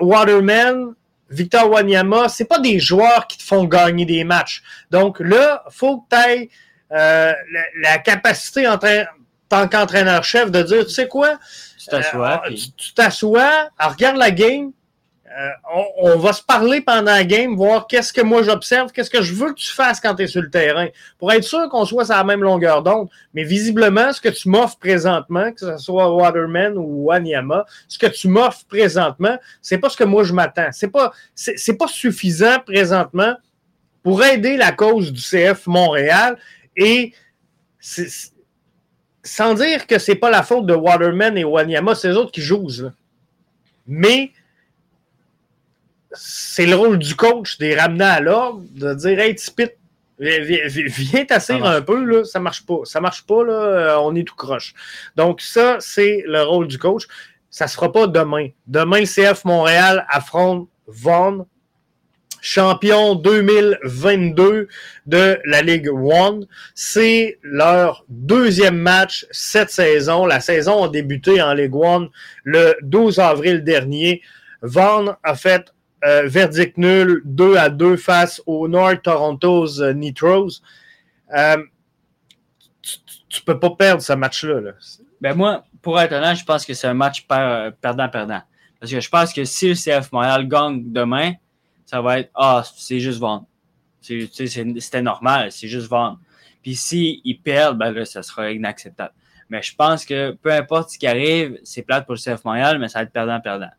Waterman, Victor Wanyama, c'est pas des joueurs qui te font gagner des matchs. Donc là, faut que tu aies la, la capacité en train- tant qu'entraîneur-chef de dire, tu sais quoi, Tu t'assois. euh, puis- tu t'assois, regarde la game, Euh, on, va se parler pendant la game, voir qu'est-ce que moi j'observe, qu'est-ce que je veux que tu fasses quand tu es sur le terrain, pour être sûr qu'on soit sur la même longueur d'onde. Mais visiblement, ce que tu m'offres présentement, que ce soit Waterman ou Wanyama, ce que tu m'offres présentement, c'est pas ce que moi je m'attends. C'est pas, c'est pas suffisant présentement pour aider la cause du CF Montréal et sans dire que c'est pas la faute de Waterman et Wanyama, c'est eux autres qui jouent. Mais c'est le rôle du coach de les ramener à l'ordre, de dire Hey, Tipit, viens t'asseoir un peu, là, ça marche pas. Ça marche pas, là, euh, on est tout croche. Donc, ça, c'est le rôle du coach. Ça se fera pas demain. Demain, le CF Montréal affronte Vaughan, champion 2022 de la Ligue One. C'est leur deuxième match cette saison. La saison a débuté en Ligue One le 12 avril dernier. Vaughan a fait euh, verdict nul, 2 à 2 face aux North Toronto's euh, Nitros. Euh, tu, ne peux pas perdre ce match-là. Ben moi, pour être honnête, je pense que c'est un match perdant-perdant. Parce que je pense que si le CF Montréal gagne demain, ça va être Ah, c'est juste vendre. C'était normal, c'est juste vendre. Puis s'ils perdent, ben là, ça sera inacceptable. Mais je pense que peu importe ce qui arrive, c'est plate pour le CF Montréal, mais ça va être perdant-perdant.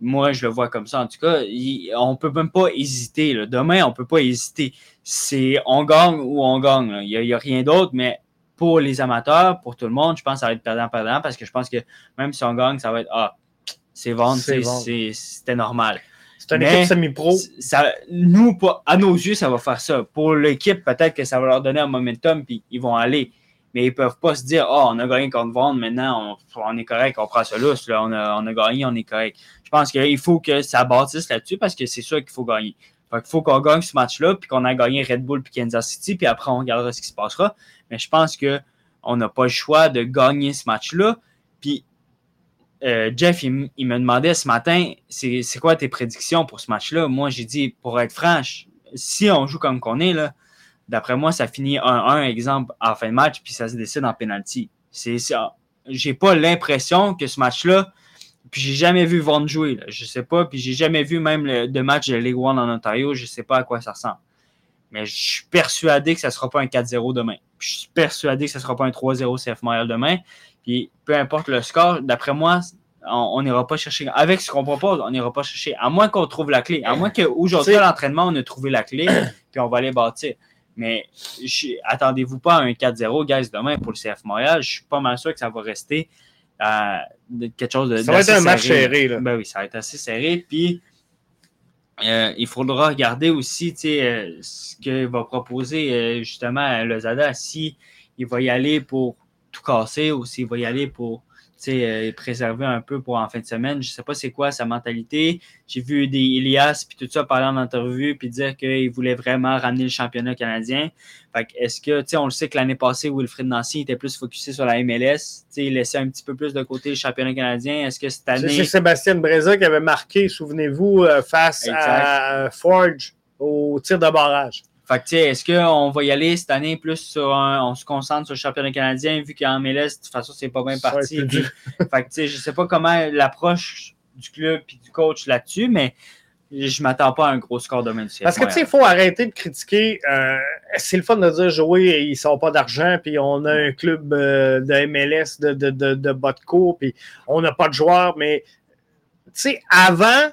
Moi, je le vois comme ça. En tout cas, on ne peut même pas hésiter. Demain, on ne peut pas hésiter. C'est on gagne ou on gagne. Il n'y a, rien d'autre, mais pour les amateurs, pour tout le monde, je pense que ça va être perdant-perdant parce que je pense que même si on gagne, ça va être Ah, c'est vendre, c'était normal. C'est une équipe semi-pro. Nous, à nos yeux, ça va faire ça. Pour l'équipe, peut-être que ça va leur donner un momentum, puis ils vont aller mais ils ne peuvent pas se dire oh, on a gagné contre Vendre, maintenant on, est correct, on prend ça lousse, on, a, on a gagné, on est correct. Je pense qu'il faut que ça bâtisse là-dessus parce que c'est sûr qu'il faut gagner. il faut qu'on gagne ce match-là, puis qu'on a gagné Red Bull puis Kansas City, puis après on regardera ce qui se passera. Mais je pense qu'on n'a pas le choix de gagner ce match-là. Puis euh, Jeff, il, me demandait ce matin, c'est quoi tes prédictions pour ce match-là? Moi, j'ai dit, pour être franche, si on joue comme qu'on est, D'après moi, ça finit 1-1, exemple, en fin de match, puis ça se décide en penalty. C'est ça. J'ai pas l'impression que ce match-là, puis j'ai jamais vu Vaughn jouer, là, je sais pas, puis j'ai jamais vu même le, de match de League One en Ontario, je sais pas à quoi ça ressemble. Mais je suis persuadé que ça sera pas un 4-0 demain. je suis persuadé que ça sera pas un 3-0 CF Montréal demain. Puis peu importe le score, d'après moi, on n'ira pas chercher. Avec ce qu'on propose, on n'ira pas chercher. À moins qu'on trouve la clé. À moins qu'aujourd'hui, à l'entraînement, on a trouvé la clé, puis on va aller bâtir. Mais attendez-vous pas à un 4-0, guys, demain pour le CF Montréal. Je suis pas mal sûr que ça va rester euh, quelque chose de. Ça va être un match serré. Là. Ben oui, ça va être assez serré. Puis, euh, il faudra regarder aussi euh, ce que va proposer justement le Zada, si il va y aller pour tout casser ou s'il va y aller pour euh, préserver un peu pour en fin de semaine. Je ne sais pas c'est quoi sa mentalité. J'ai vu des Elias puis tout ça parler en interview puis dire qu'il voulait vraiment ramener le championnat canadien. est-ce que, tu sais, on le sait que l'année passée, Wilfred Nancy était plus focusé sur la MLS. Tu il laissait un petit peu plus de côté le championnat canadien. Est-ce que cette année. C'est Sébastien Breza qui avait marqué, souvenez-vous, euh, face à Forge au tir de barrage. Fait que, est-ce qu'on va y aller cette année plus sur un, on se concentre sur le championnat canadien, vu qu'en MLS, de toute façon, c'est pas bien parti. fait que, je sais pas comment l'approche du club et du coach là-dessus, mais je m'attends pas à un gros score demain du Parce que, tu sais, il faut arrêter de critiquer. Euh, c'est le fun de dire jouer, ils sont pas d'argent, puis on a un club euh, de MLS de, de, de, de bas de cours, puis on n'a pas de joueurs, mais, tu sais, avant,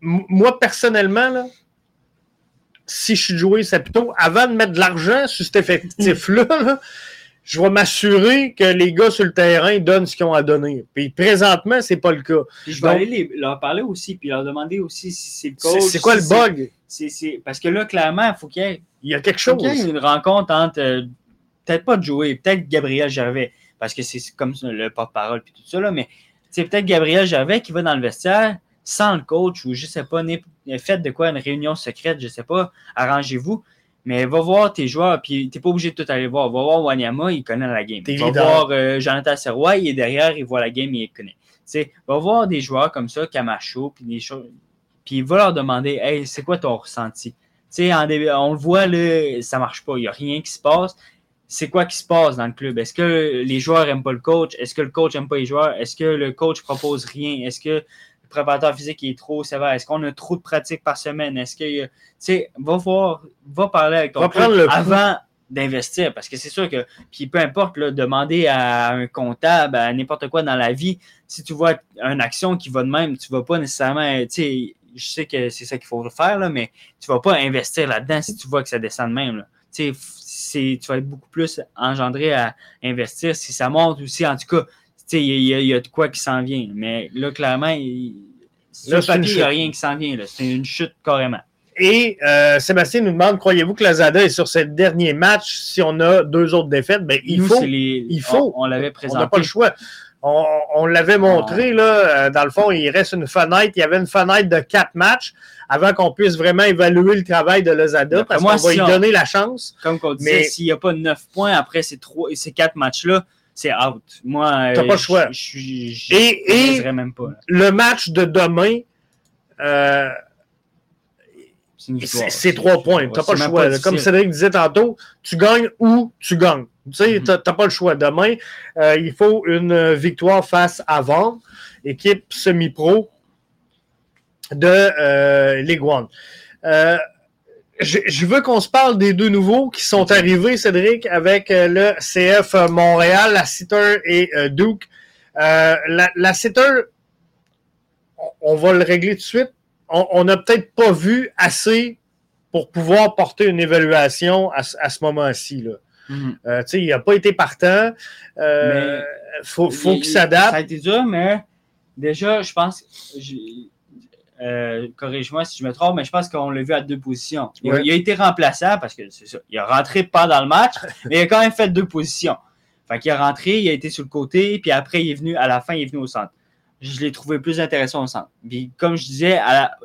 moi, personnellement, là, si je suis joué plutôt avant de mettre de l'argent sur cet effectif-là, je vais m'assurer que les gars sur le terrain donnent ce qu'ils ont à donner. Puis présentement, c'est pas le cas. je vais aller leur parler aussi, puis leur demander aussi si c'est le coach. C'est quoi le bug? Parce que là, clairement, il faut qu'il y ait. Il y a quelque chose. Il y ait une rencontre entre, euh, peut-être pas de jouer, peut-être Gabriel Gervais, parce que c'est comme le porte-parole, puis tout ça, là, mais c'est peut-être Gabriel Gervais qui va dans le vestiaire sans le coach ou je sais pas, faites de quoi une réunion secrète, je sais pas, arrangez-vous. Mais va voir tes joueurs, puis t'es pas obligé de tout aller voir. Va voir Wanyama, il connaît la game. Va voir euh, Jonathan Serrois, il est derrière, il voit la game, il connaît. va voir des joueurs comme ça, Camacho, puis des choses. Puis va leur demander Hey, c'est quoi ton ressenti? sais, on le voit, là, ça marche pas, il n'y a rien qui se passe. C'est quoi qui se passe dans le club? Est-ce que les joueurs n'aiment pas le coach? Est-ce que le coach n'aime pas les joueurs? Est-ce que le coach propose rien? Est-ce que préparateur physique est trop sévère? Est-ce qu'on a trop de pratiques par semaine? Est-ce que, tu sais, va voir, va parler avec ton pouls. avant d'investir parce que c'est sûr que, puis peu importe, là, demander à un comptable, à n'importe quoi dans la vie, si tu vois une action qui va de même, tu vas pas nécessairement, tu sais, je sais que c'est ça qu'il faut faire, là, mais tu vas pas investir là-dedans si tu vois que ça descend de même. Là. Tu sais, tu vas être beaucoup plus engendré à investir si ça monte aussi. En tout cas, il y, y a de quoi qui s'en vient. Mais là, clairement, il, Là, papier, n'y a rien qui s'en vient. C'est une chute carrément. Et euh, Sébastien nous demande croyez-vous que Lazada est sur ce dernier match si on a deux autres défaites? Ben, il Nous, faut. les- il faut. On, on l'avait On présenté. n'a pas le choix. On, on l'avait montré, là, euh, dans le fond, il reste une fenêtre. Il y avait une fenêtre de quatre matchs avant qu'on puisse vraiment évaluer le travail de Lazada, D'après parce qu'on va lui on- donner la chance. Comme on disait, Mais- s'il n'y a pas 9 points après ces, trois, ces quatre matchs-là, c'est out. Moi, euh, t'as pas le choix. Je, je, je, et, même pas, le match de demain, c'est trois points. T'as pas le choix. Comme Cédric disait tantôt, tu gagnes ou tu gagnes. Tu sais, mm-hmm. t'as pas le choix. Demain, euh, il faut une euh, victoire face à Vendre, équipe semi-pro de euh, Ligue 1 je, je veux qu'on se parle des deux nouveaux qui sont arrivés, Cédric, avec euh, le CF Montréal, la Sitter et euh, Duke. Euh, la, la Sitter, on, on va le régler tout de suite. On- n'a peut-être pas vu assez pour pouvoir porter une évaluation à, ce- à ce moment-ci. là. Mhm. Il n'a pas été partant. Faut, faut Il- qu'il Ça s'adapte. a été dur, mais déjà, je pense. Euh, Corrige-moi si je me trompe, mais je pense qu'on l'a vu à deux positions. Il, a- Ouais. il a été remplaçant parce que c'est ça. Il a rentré pas dans le match, mais il a quand même fait deux positions. Fait qu'il est rentré, il a été sur le côté, puis après, il est venu, à la fin, il est venu au centre. Je l'ai trouvé plus intéressant au centre. Puis, comme je disais,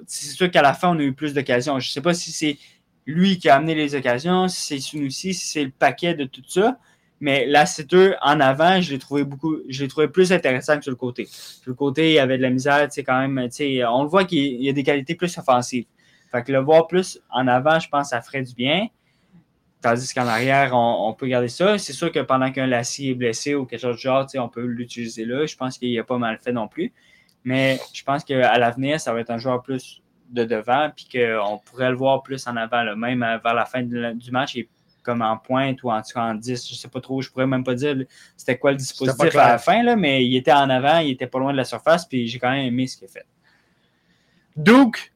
c'est sûr qu'à la fin, on a eu plus d'occasions. Je sais pas si c'est lui qui a amené les occasions, si c'est Sunusi, si c'est le paquet de tout ça. Mais c'est eux en avant, je l'ai trouvé beaucoup, je l'ai trouvé plus intéressant que sur le côté. Sur le côté, il y avait de la misère, tu quand même, tu on le voit qu'il il y a des qualités plus offensives. Fait que le voir plus en avant, je pense, ça ferait du bien. Tandis qu'en arrière, on, peut garder ça. C'est sûr que pendant qu'un Lassie est blessé ou quelque chose du genre, on peut l'utiliser là. Je pense qu'il a pas mal fait non plus. Mais je pense qu'à l'avenir, ça va être un joueur plus de devant, puis qu'on pourrait le voir plus en avant, même euh, vers la fin la- du match, comme en pointe ou en, tout cas en 10, je sais pas trop, je pourrais même pas dire c'était quoi le dispositif à la fin, là, mais il était en avant, il était pas loin de la surface, puis j'ai quand même aimé ce qu'il a fait. Duke,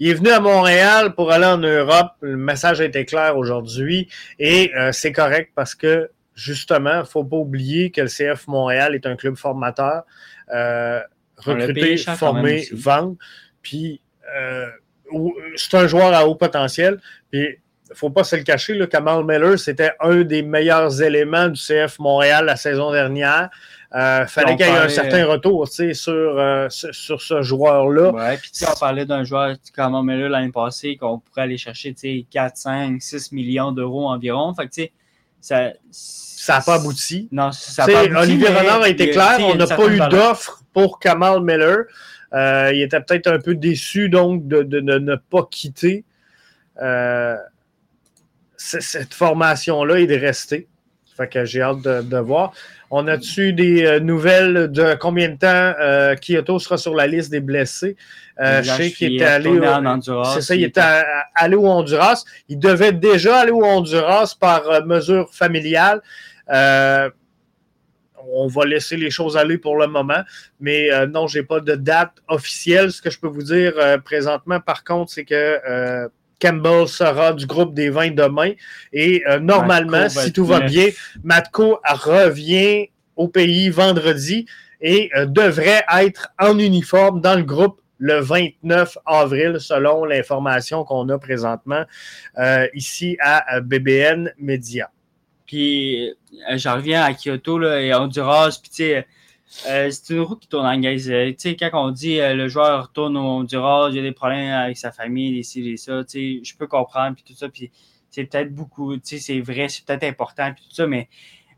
il est venu à Montréal pour aller en Europe. Le message a été clair aujourd'hui et euh, c'est correct parce que justement, il ne faut pas oublier que le CF Montréal est un club formateur. Euh, former, aussi. vendre. Puis euh, c'est un joueur à haut potentiel. Puis ne faut pas se le cacher, là, Kamal Miller, c'était un des meilleurs éléments du CF Montréal la saison dernière. Euh, fallait qu'il y ait un certain retour tu sais, sur, euh, sur, ce joueur-là. Ouais, puis on parlait d'un joueur comme là l'année passée qu'on pourrait aller chercher tu sais, 4, 5, 6 millions d'euros environ. Fait que tu sais, ça. Ça n'a pas abouti. Non, ça pas abouti. Olivier Renard a été clair, on n'a pas eu d'offre pour Kamal Miller. Euh, il était peut-être un peu déçu donc de, de- de ne pas quitter euh, cette formation-là et de rester. Fait que j'ai hâte de, de voir. On a-tu des euh, nouvelles de combien de temps euh, Kyoto sera sur la liste des blessés? Euh, je sais qu'il Il était est allé. au- en Honduras, C'est ça, il était allé au Honduras. Il devait déjà aller au Honduras par mesure familiale. Euh, on va laisser les choses aller pour le moment. Mais euh, non, j'ai pas de date officielle. Ce que je peux vous dire euh, présentement, par contre, c'est que Campbell sera du groupe des 20 demain. Et euh, normalement, Matko si tout va bien, Matko revient au pays vendredi et euh, devrait être en uniforme dans le groupe le 29 avril, selon l'information qu'on a présentement euh, ici à BBN Media. Puis, j'en reviens à Kyoto là, et Honduras. Puis, tu sais, euh, c'est une roue qui tourne en gaze. Euh, quand on dit euh, le joueur retourne au Honduras, il y a des problèmes avec sa famille, les ci, les ça, je peux comprendre. Puis tout ça. Puis, c'est peut-être beaucoup, c'est vrai, c'est peut-être important. Puis tout ça, mais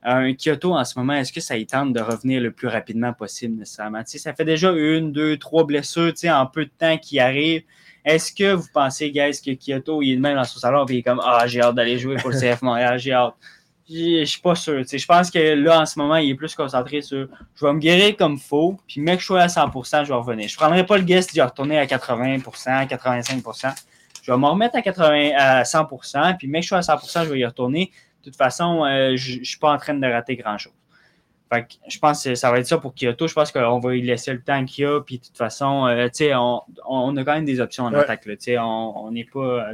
un Kyoto en ce moment, est-ce que ça y tente de revenir le plus rapidement possible nécessairement? Ça fait déjà une, deux, trois blessures en peu de temps qui arrivent. Est-ce que vous pensez, guys, que Kyoto, il est même dans son salon et il est comme Ah, j'ai hâte d'aller jouer pour le CF Montréal, j'ai hâte. Je suis pas sûr. Je pense que là, en ce moment, il est plus concentré sur je vais me guérir comme faut, puis mec, je suis à 100%, je vais revenir. Je prendrai pas le guest vais retourner à 80%, 85%. Je vais me remettre à, 80, à 100%, puis mec, je suis à 100%, je vais y retourner. De toute façon, euh, je ne suis pas en train de rater grand-chose. Fait que je pense que ça va être ça pour Kyoto. Je pense qu'on va lui laisser le temps qu'il a. Puis de toute façon, euh, on, on, a quand même des options en attaque. Là, on n'est pas.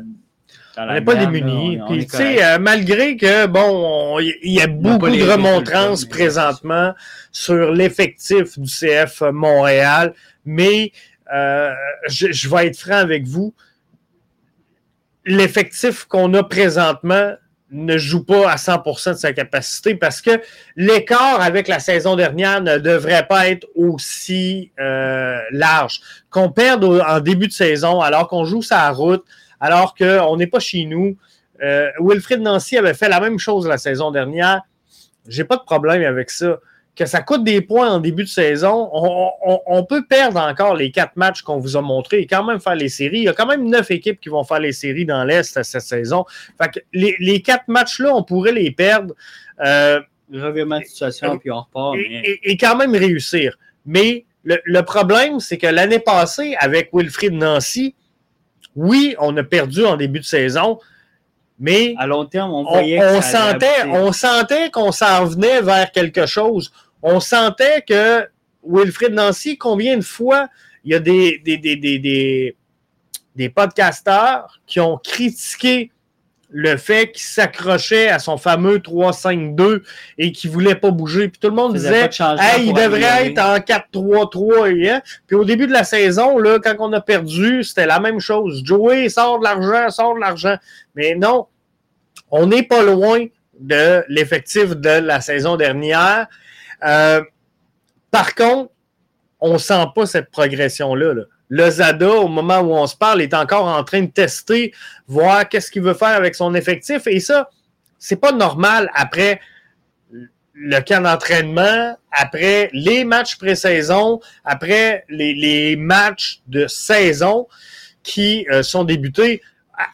Euh, on n'est pas démunis. Puis, tu sais, malgré que, bon, il y a beaucoup de remontrances présentement sur l'effectif du CF Montréal, mais je, je, vais être franc avec vous. L'effectif qu'on a présentement ne joue pas à 100% de sa capacité parce que l'écart avec la saison dernière ne devrait pas être aussi euh, large. Qu'on perde en début de saison alors qu'on joue sa route, alors qu'on n'est pas chez nous. Euh, Wilfried Nancy avait fait la même chose la saison dernière. J'ai pas de problème avec ça que ça coûte des points en début de saison, on, peut perdre encore les quatre matchs qu'on vous a montrés et quand même faire les séries. Il y a quand même neuf équipes qui vont faire les séries dans l'Est cette saison. Fait que les, quatre matchs-là, on pourrait les perdre. Euh, Revirement de situation, puis on repart. Et, quand même réussir. Mais le, problème, c'est que l'année passée, avec Wilfried Nancy, oui, on a perdu en début de saison, mais à long terme, on, sentait, on sentait qu'on s'en venait vers quelque chose. On sentait que Wilfrid Nancy, combien de fois il y a des, des, des, des, podcasteurs qui ont critiqué le fait qu'il s'accrochait à son fameux 3-5-2 et qu'il ne voulait pas bouger. Puis tout le monde disait hey, il devrait être en 4-3-3. Hein? Puis au début de la saison, là, quand on a perdu, c'était la même chose. Joey sort de l'argent, sort de l'argent. Mais non, on n'est pas loin de l'effectif de la saison dernière. Euh, par contre, on ne sent pas cette progression-là. Le Zada, au moment où on se parle, est encore en train de tester, voir qu'est-ce qu'il veut faire avec son effectif. Et ça, c'est pas normal après le camp d'entraînement, après les matchs pré-saison, après les, matchs de saison qui euh, sont débutés.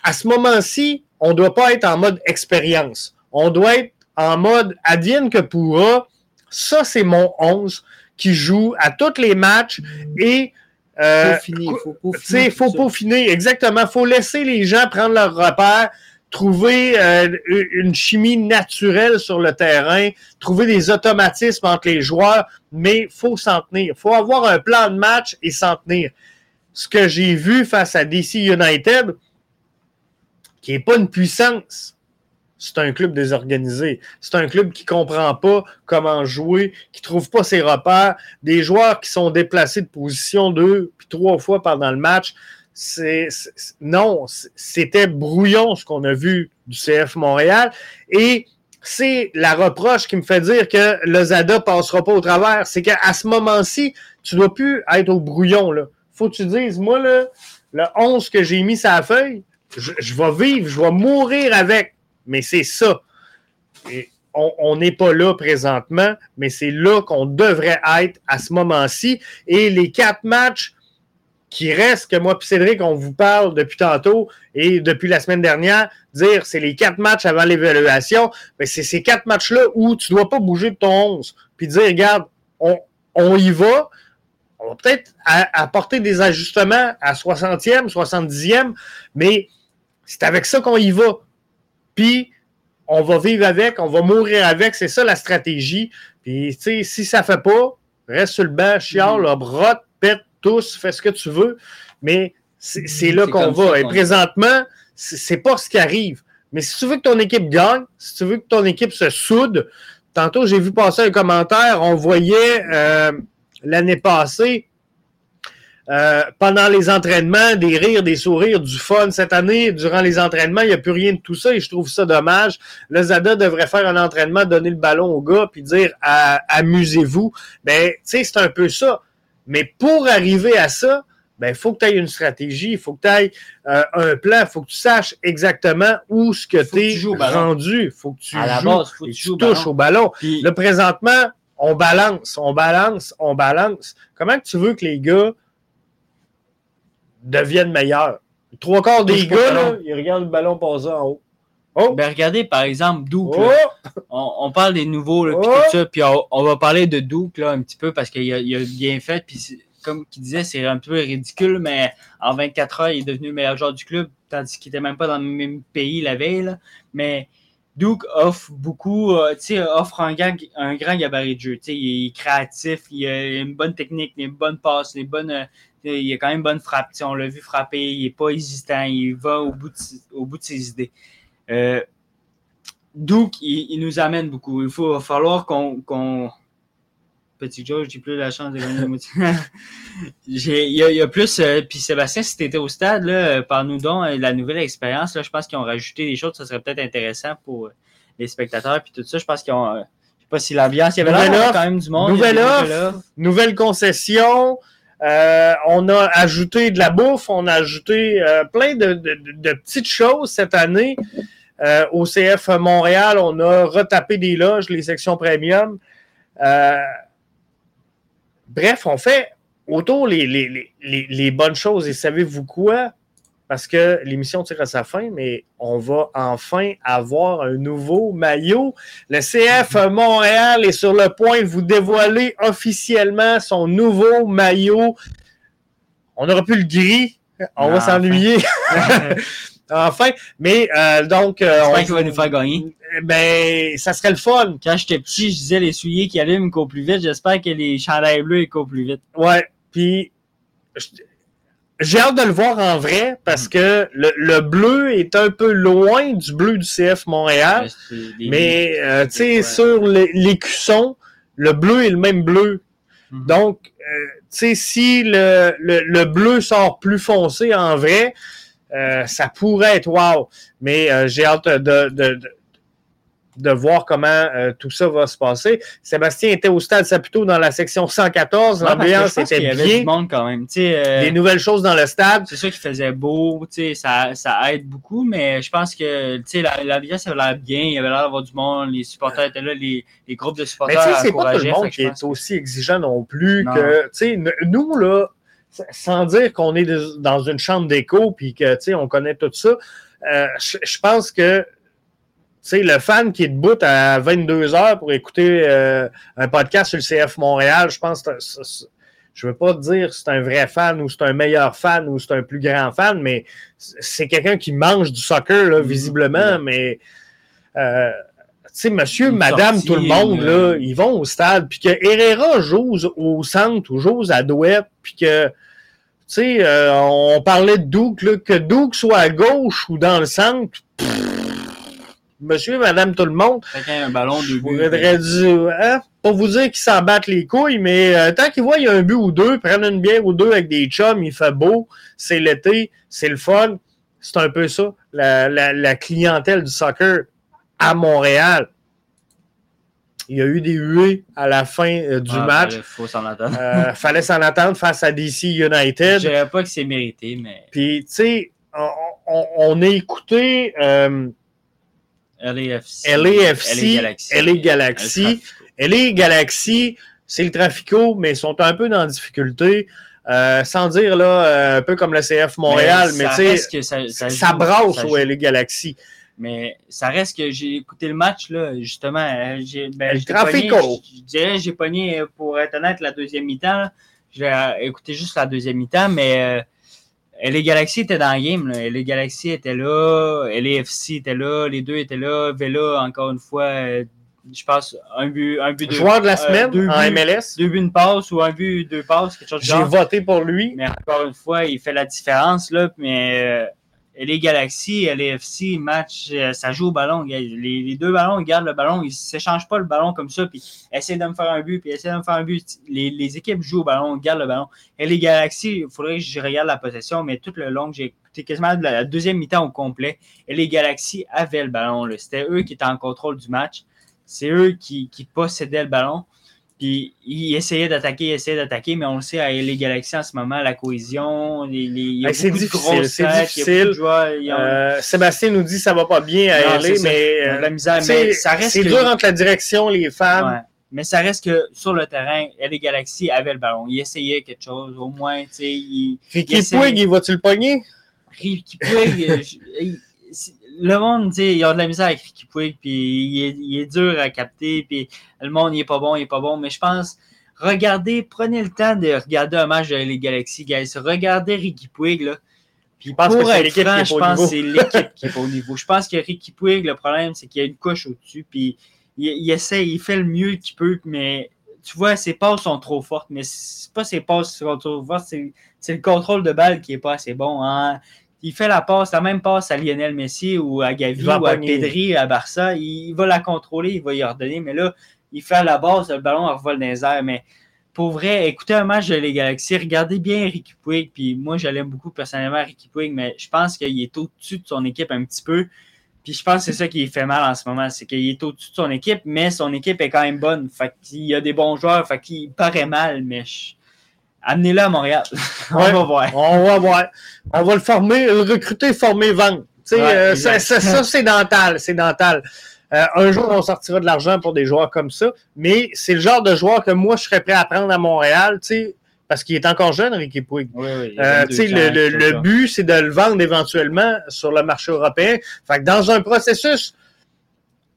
À, ce moment-ci, on ne doit pas être en mode expérience. On doit être en mode advienne que pourra ça, c'est mon 11 qui joue à tous les matchs et. Euh, faut faut peaufiner. faut peaufiner, exactement. Il faut laisser les gens prendre leur repère, trouver euh, une chimie naturelle sur le terrain, trouver des automatismes entre les joueurs, mais il faut s'en tenir. Il faut avoir un plan de match et s'en tenir. Ce que j'ai vu face à DC United, qui n'est pas une puissance, c'est un club désorganisé. C'est un club qui ne comprend pas comment jouer, qui ne trouve pas ses repères. Des joueurs qui sont déplacés de position deux puis trois fois pendant le match. Non, c'était brouillon ce qu'on a vu du CF Montréal. Et c'est la reproche qui me fait dire que le Zada passera pas au travers. C'est qu'à ce moment-ci, tu dois plus être au brouillon. Là. Faut que tu dises, moi, là, le 11 que j'ai mis sur la feuille, je, je vais vivre, je vais mourir avec mais c'est ça. on n'est pas là présentement, mais c'est là qu'on devrait être à ce moment-ci. Et les quatre matchs qui restent, que moi et Cédric, on vous parle depuis tantôt et depuis la semaine dernière, dire c'est les quatre matchs avant l'évaluation, mais c'est ces quatre matchs-là où tu ne dois pas bouger de ton 11, puis dire, regarde, on, on y va, on va peut-être apporter des ajustements à 60e, 70e, mais c'est avec ça qu'on y va puis on va vivre avec, on va mourir avec, c'est ça la stratégie. Puis, tu sais, si ça ne fait pas, reste sur le banc, chiale, mm. brotte, pète, tous, fais ce que tu veux, mais c'est là qu'on va. Et présentement, c'est pas ce qui arrive. Mais si tu veux que ton équipe gagne, si tu veux que ton équipe se soude, tantôt j'ai vu passer un commentaire, on voyait euh, l'année passée euh, pendant les entraînements, des rires, des sourires, du fun. Cette année, durant les entraînements, il n'y a plus rien de tout ça et je trouve ça dommage. Le Zada devrait faire un entraînement, donner le ballon au gars puis dire amusez-vous. Ben, tu sais, c'est un peu ça. Mais pour arriver à ça, ben, il faut que tu aies une stratégie, il faut que tu aies euh, un plan, il faut que tu saches exactement où ce que tu es rendu. Il faut que tu à joues, faut que tu, touches au ballon. Le présentement, on balance, on balance, on balance. Comment tu veux que les gars deviennent meilleurs. Trois quarts des gars, là, ils regardent le ballon passer en haut. Oh! Ben, regardez, par exemple, Duke. Oh! On, on parle des nouveaux, là, puis Oh! tout ça, puis on, on va parler de Duke, là, un petit peu, parce qu'il a, il a bien fait, puis comme il disait, c'est un peu ridicule, mais en 24 heures, il est devenu le meilleur joueur du club, tandis qu'il était même pas dans le même pays la veille, là. Mais Duke offre beaucoup, euh, tu sais, offre un, un grand gabarit de jeu, tu sais, il est créatif, il a une bonne technique, une bonne passe, des bonnes... euh, il a quand même une bonne frappe, tu sais, on l'a vu frapper, il est pas hésitant, il va au bout de, au bout de ses idées. Euh, Duke, il, nous amène beaucoup. Il faut, va falloir qu'on- Petit Joe, j'ai plus la chance de gagner Il y, y a plus. euh, Puis Sébastien, si tu étais au stade, là, euh, parle-nous donc euh, la nouvelle expérience. Là, je pense qu'ils ont rajouté des choses, ça serait peut-être intéressant pour euh, les spectateurs. Puis tout ça, je pense qu'ils ont. euh, je sais pas si l'ambiance. Il y avait Nouvelle offre. quand même du monde. Nouvelle offre. Nouvelle concession. Euh, on a ajouté de la bouffe, on a ajouté euh, plein de, de- de- de petites choses cette année. Euh, au CF Montréal, on a retapé des loges, les sections premium. Euh, bref, on fait autour les, les, les, les, les bonnes choses. Et savez-vous quoi? Parce que l'émission tire à sa fin, mais on va enfin avoir un nouveau maillot. Le CF Montréal est sur le point de vous dévoiler officiellement son nouveau maillot. On aura plus le gris. On va Enfin. s'ennuyer. enfin. Mais euh, donc. euh, J'espère on- qu'il va nous faire gagner. Ben, ça serait le fun. Quand j'étais petit, je disais les souliers qui allument courent plus vite. J'espère que les chandails bleus courent plus vite. Ouais. Puis, j'ai hâte de le voir en vrai parce que le, le bleu est un peu loin du bleu du CF Montréal. Des- Mais, euh, tu sais, sur les- l'écusson, le bleu est le même bleu. Mhm. Donc, euh, tu sais, si le, le, le bleu sort plus foncé en vrai, euh, ça pourrait être wow. Mais euh, j'ai hâte de, de, de, de voir comment euh, tout ça va se passer. Sébastien était au stade Saputo dans la section 114. Ouais, parce que L'ambiance je pense qu'il y était avait bien. du monde quand même. Tu sais, Des nouvelles choses dans le stade. c'est sûr qu'il faisait beau, tu sais, ça, ça aide beaucoup, mais je pense que tu sais, la- l'ambiance avait l'air bien, il y avait l'air d'avoir du monde, les supporters étaient là, les, les groupes de Mais supporters tu sais, c'est pas tout le monde qui est aussi exigeant non plus Non. que, tu sais, n- nous, là, sans dire qu'on est dans une chambre d'écho puis que, tu sais, on connaît tout ça, euh, je pense que, tu sais, le fan qui est debout à 22 heures pour écouter euh, un podcast sur le CF Montréal, je pense que je veux pas te dire si c'est un vrai fan ou c'est un meilleur fan ou c'est un plus grand fan, mais c'est quelqu'un qui mange du soccer, là, Mhm. visiblement, mais euh, sais, monsieur, Une madame, sortie, tout le monde, euh, là, ils vont au stade, puis que Herrera joue au centre ou joue à Douette, puis que, tu sais, euh, on parlait de Duke, là, que Duke soit à gauche ou dans le centre, pff, monsieur, madame, tout le monde, un ballon, hein, pas vous dire qu'ils s'en battent les couilles, mais euh, tant qu'ils voient il y a un but ou deux, prennent une bière ou deux avec des chums, il fait beau, c'est l'été, c'est le fun. C'est un peu ça, la, la- la clientèle du soccer à Montréal. Il y a eu des huées à la fin euh, du Ah, match. Il faut s'en attendre. Euh, fallait s'en attendre face à DC United. Je dirais pas que c'est mérité, mais Puis, tu sais, on, on- on a écouté euh, LAFC. LAFC, Galaxy. LA Galaxy. LA Galaxy, c'est le trafico, mais ils sont un peu dans la difficulté. Euh, sans dire, là, euh, un peu comme le CF Montréal, mais, tu sais, ça, ça ça, brasse au. LA Galaxy. Mais ça reste que j'ai écouté le match, là, justement. euh, J'ai, ben, Je dirais, j'ai pogné, euh, pour être honnête, la deuxième mi-temps. J'ai euh, écouté juste la deuxième mi-temps, mais euh, les Galaxy étaient dans le game. Là. Les Galaxy étaient là, LAFC était là, les deux étaient là. Vela, encore une fois, euh, je pense, un but, un but, deux, Joueur de la euh, semaine deux en buts, MLS, Deux buts, une passe ou un but, deux passes, quelque chose de j'ai voté pour lui. Mais encore une fois, il fait la différence, là. Mais euh, les Galaxies, LAFC, match, euh, ça joue au ballon. Les, deux ballons, ils gardent le ballon, ils ne s'échangent pas le ballon comme ça, puis essaient de me faire un but, puis essaient de me faire un but. Les, équipes jouent au ballon, gardent le ballon. Et les Galaxies, il faudrait que je regarde la possession, mais tout le long, j'ai écouté quasiment la, deuxième mi-temps au complet. Et les Galaxies avaient le ballon. C'était eux qui étaient en contrôle du match. C'est eux qui possédaient le ballon. Puis ils essayaient d'attaquer, ils essayaient d'attaquer, mais on le sait, à les Galaxies en ce moment, la cohésion, les, les, il y a Ben, c'est beaucoup de grosses c'est il a Euh, Sébastien nous dit que ça va pas bien à LA, mais, euh, la misère, mais ça reste c'est que- dur entre la direction, les. Ouais. Mais ça reste que sur le terrain, les Galaxies avaient le ballon. Ils essayaient quelque chose, au moins, tu sais, ils, Ricky essaie- Puig, il va-tu le pogner? Ricky Puig, euh, je- il- c'est- le monde, tu sais, il a de la misère avec Ricky Puig, puis il est, il est, dur à capter, puis le monde, il est pas bon, il est pas bon. Mais je pense, regardez, prenez le temps de regarder un match de les Galaxies, guys. Regardez Ricky Puig, là. Puis pour être franc, je pense que c'est l'équipe qui est pas au niveau. Je pense que Ricky Puig, le problème, c'est qu'il y a une couche au-dessus, puis il, il, essaie, il fait le mieux qu'il peut, mais tu vois, ses passes sont trop fortes, mais c'est pas ses passes qui sont trop fortes, c'est le contrôle de balle qui est pas assez bon. Hein? Il fait la passe, la même passe à Lionel Messi ou à Gavi ou à Pedri à Barça. Il, va la contrôler, il va y ordonner, mais là, il fait la base, le ballon revole dans les airs. Mais pour vrai, écoutez un match de les Galaxies, regardez bien Ricky Puig. Puis moi, je l'aime beaucoup personnellement, Ricky Puig, mais je pense qu'il est au-dessus de son équipe un petit peu. Puis je pense que c'est ça qui fait mal en ce moment, c'est qu'il est au-dessus de son équipe, mais son équipe est quand même bonne. Fait qu'il y a des bons joueurs, fait qu'il paraît mal, mais amenez-le à Montréal. on va voir. On va voir. On va le former, le recruter, former, vendre. Euh, ça, c'est dental. C'est dental. Euh, un jour, on sortira de l'argent pour des joueurs comme ça, mais c'est le genre de joueur que moi, je serais prêt à prendre à Montréal. sais parce qu'il est encore jeune, Ricky Puig. Oui, oui, euh, le, le, but, c'est de le vendre éventuellement sur le marché européen. Fait que dans un processus,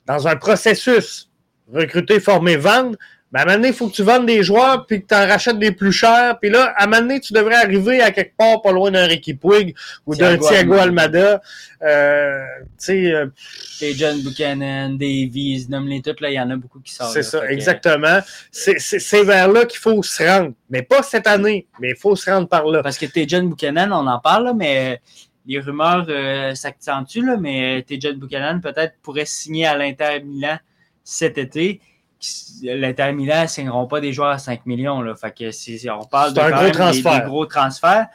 dans un processus, recruter, former, vendre, ben, à un moment donné, il faut que tu vendes des joueurs puis que tu en rachètes des plus chers. Puis là, à un moment donné, tu devrais arriver à quelque part pas loin d'un Ricky Puig ou d'un Thiago Almada. Euh, tu sais... Euh, des John Buchanan, Davies, nomme-les toutes, là, il y en a beaucoup qui sortent. C'est ça, exactement. C'est vers là qu'il faut se rendre. Mais pas cette année, mais il faut se rendre par là. Parce que t'es John Buchanan, on en parle, là, mais les rumeurs euh, s'accentuent, là, mais t'es John Buchanan peut-être pourrait signer à l'Inter Milan cet été l'Inter Milan ne signeront pas des joueurs à 5 millions. Là. Fait que on parle de gros Des, gros transferts.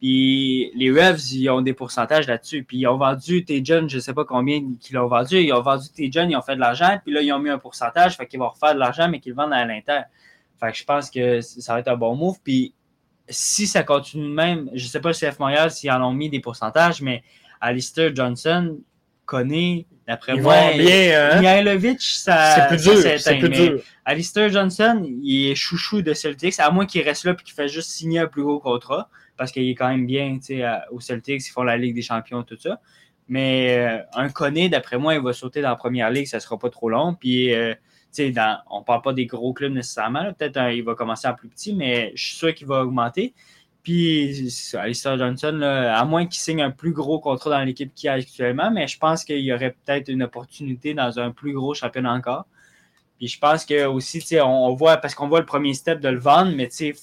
Puis les Revs, ils ont des pourcentages là-dessus. Puis ils ont vendu tes jeunes, je ne sais pas combien qu'ils ont vendu. Ils ont vendu tes jeunes, ils ont fait de l'argent. Puis là, ils ont mis un pourcentage. Fait qu'ils vont refaire de l'argent, mais qu'ils le vendent à l'Inter. Fait que je pense que ça va être un bon move. Puis si ça continue de même, je ne sais pas si F Montréal, s'ils en ont mis des pourcentages, mais Alistair Johnson connaît D'après moi, bien, hein? Ça, c'est plus dur. C'est plus dur. Alistair Johnson, il est chouchou de Celtics, à moins qu'il reste là et qu'il fasse juste signer un plus gros contrat, parce qu'il est quand même bien au Celtics, ils font la Ligue des Champions, tout ça. Mais euh, un Koné, d'après moi, il va sauter dans la première ligue, ça sera pas trop long. Puis, euh, dans, on parle pas des gros clubs nécessairement. Peut-être il va commencer en plus petit, mais je suis sûr qu'il va augmenter. Puis, Alistair Johnson, à moins qu'il signe un plus gros contrat dans l'équipe qu'il a actuellement, mais je pense qu'il y aurait peut-être une opportunité dans un plus gros championnat encore. Puis je pense que aussi, on, on voit, parce qu'on voit le premier step de le vendre, mais il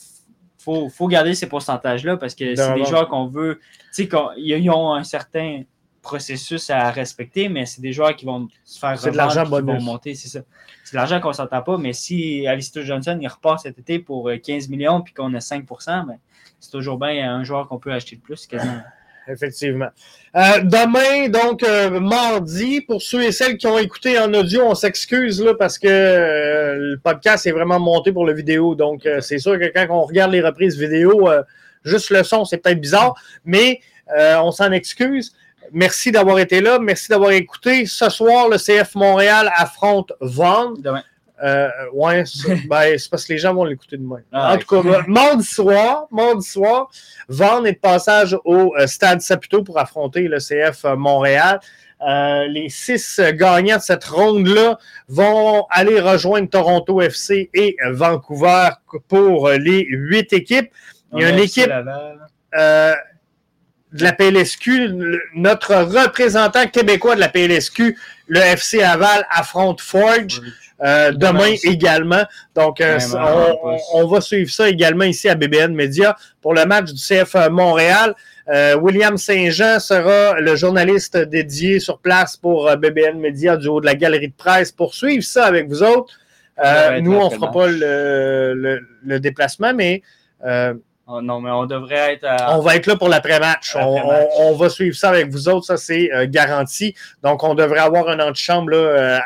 faut, faut garder ces pourcentages-là parce que c'est des joueurs qu'on veut, tu sais, ils ont un certain processus à respecter, mais c'est des joueurs qui vont se faire C'est de l'argent vont monter, c'est ça. C'est de l'argent qu'on ne s'entend pas, mais si Alistair Johnson, il repart cet été pour 15 millions puis qu'on a 5 ben, c'est toujours bien un joueur qu'on peut acheter de plus quasiment. Effectivement. Euh, demain, donc euh, mardi, pour ceux et celles qui ont écouté en audio, on s'excuse là parce que euh, le podcast est vraiment monté pour la vidéo. Donc, c'est sûr que quand on regarde les reprises vidéo, juste le son, c'est peut-être bizarre, mais on s'en excuse. Merci d'avoir été là. Merci d'avoir écouté. Ce soir, le CF Montréal affronte Vaughan. Demain. Euh, ouais, ben, c'est parce que les gens vont l'écouter demain. Ah, en tout cas, mardi soir, mardi soir, Vaughn est de passage au euh, Stade Saputo pour affronter le CF euh, Montréal. Euh, les six gagnants de cette ronde-là vont aller rejoindre Toronto FC et Vancouver pour les huit équipes. Il y a une équipe euh, de la PLSQ, notre représentant québécois de la PLSQ, le FC Aval, affronte Forge. Euh, demain également. Donc, euh, on, va suivre ça également ici à BBN Media pour le match du CF Montréal. Euh, William Saint-Jean sera le journaliste dédié sur place pour BBN Media du haut de la galerie de presse pour suivre ça avec vous autres. nous, on ne fera pas le, déplacement, mais... Oh, non, mais on devrait être. On va être là pour l'après-match. On, va suivre ça avec vous autres, ça c'est garanti. Donc, on devrait avoir un antichambre là,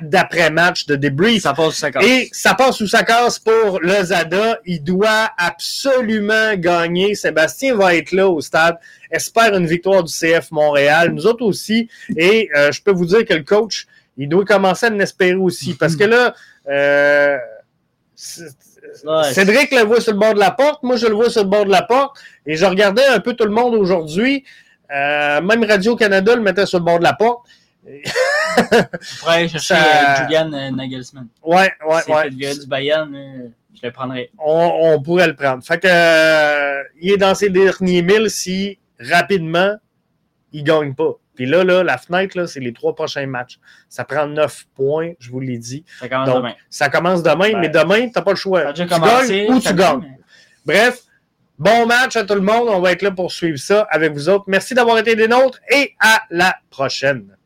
d'après-match, de débrief. Ça passe sous sa casse? Et ça passe sous sa casse pour le Zada. Il doit absolument gagner. Sébastien va être là au stade. Espère une victoire du CF Montréal. Nous autres aussi. Et euh, je peux vous dire que le coach, il doit commencer à l'espérer aussi. Parce que là, Cédric le voit sur le bord de la porte. Moi, je le vois sur le bord de la porte. Et je regardais un peu tout le monde aujourd'hui. Euh, même Radio-Canada le mettait sur le bord de la porte. Je pourrais chercher Ça- euh, Julian euh, Nagelsmann. Ouais, ouais, C'est ouais. virer du Bayern, euh, je le prendrais. On, on pourrait le prendre. Fait que euh, il est dans ses derniers milles si rapidement il gagne pas. Puis là, là, la fenêtre, là, c'est les trois prochains matchs. Ça prend neuf points, je vous l'ai dit. Ça commence Donc, demain. ça commence demain, mais demain, tu n'as pas le choix. Tu commencé. gagnes ou tu gagnes. mais- Bref, bon match à tout le monde. On va être là pour suivre ça avec vous autres. Merci d'avoir été des nôtres et à la prochaine.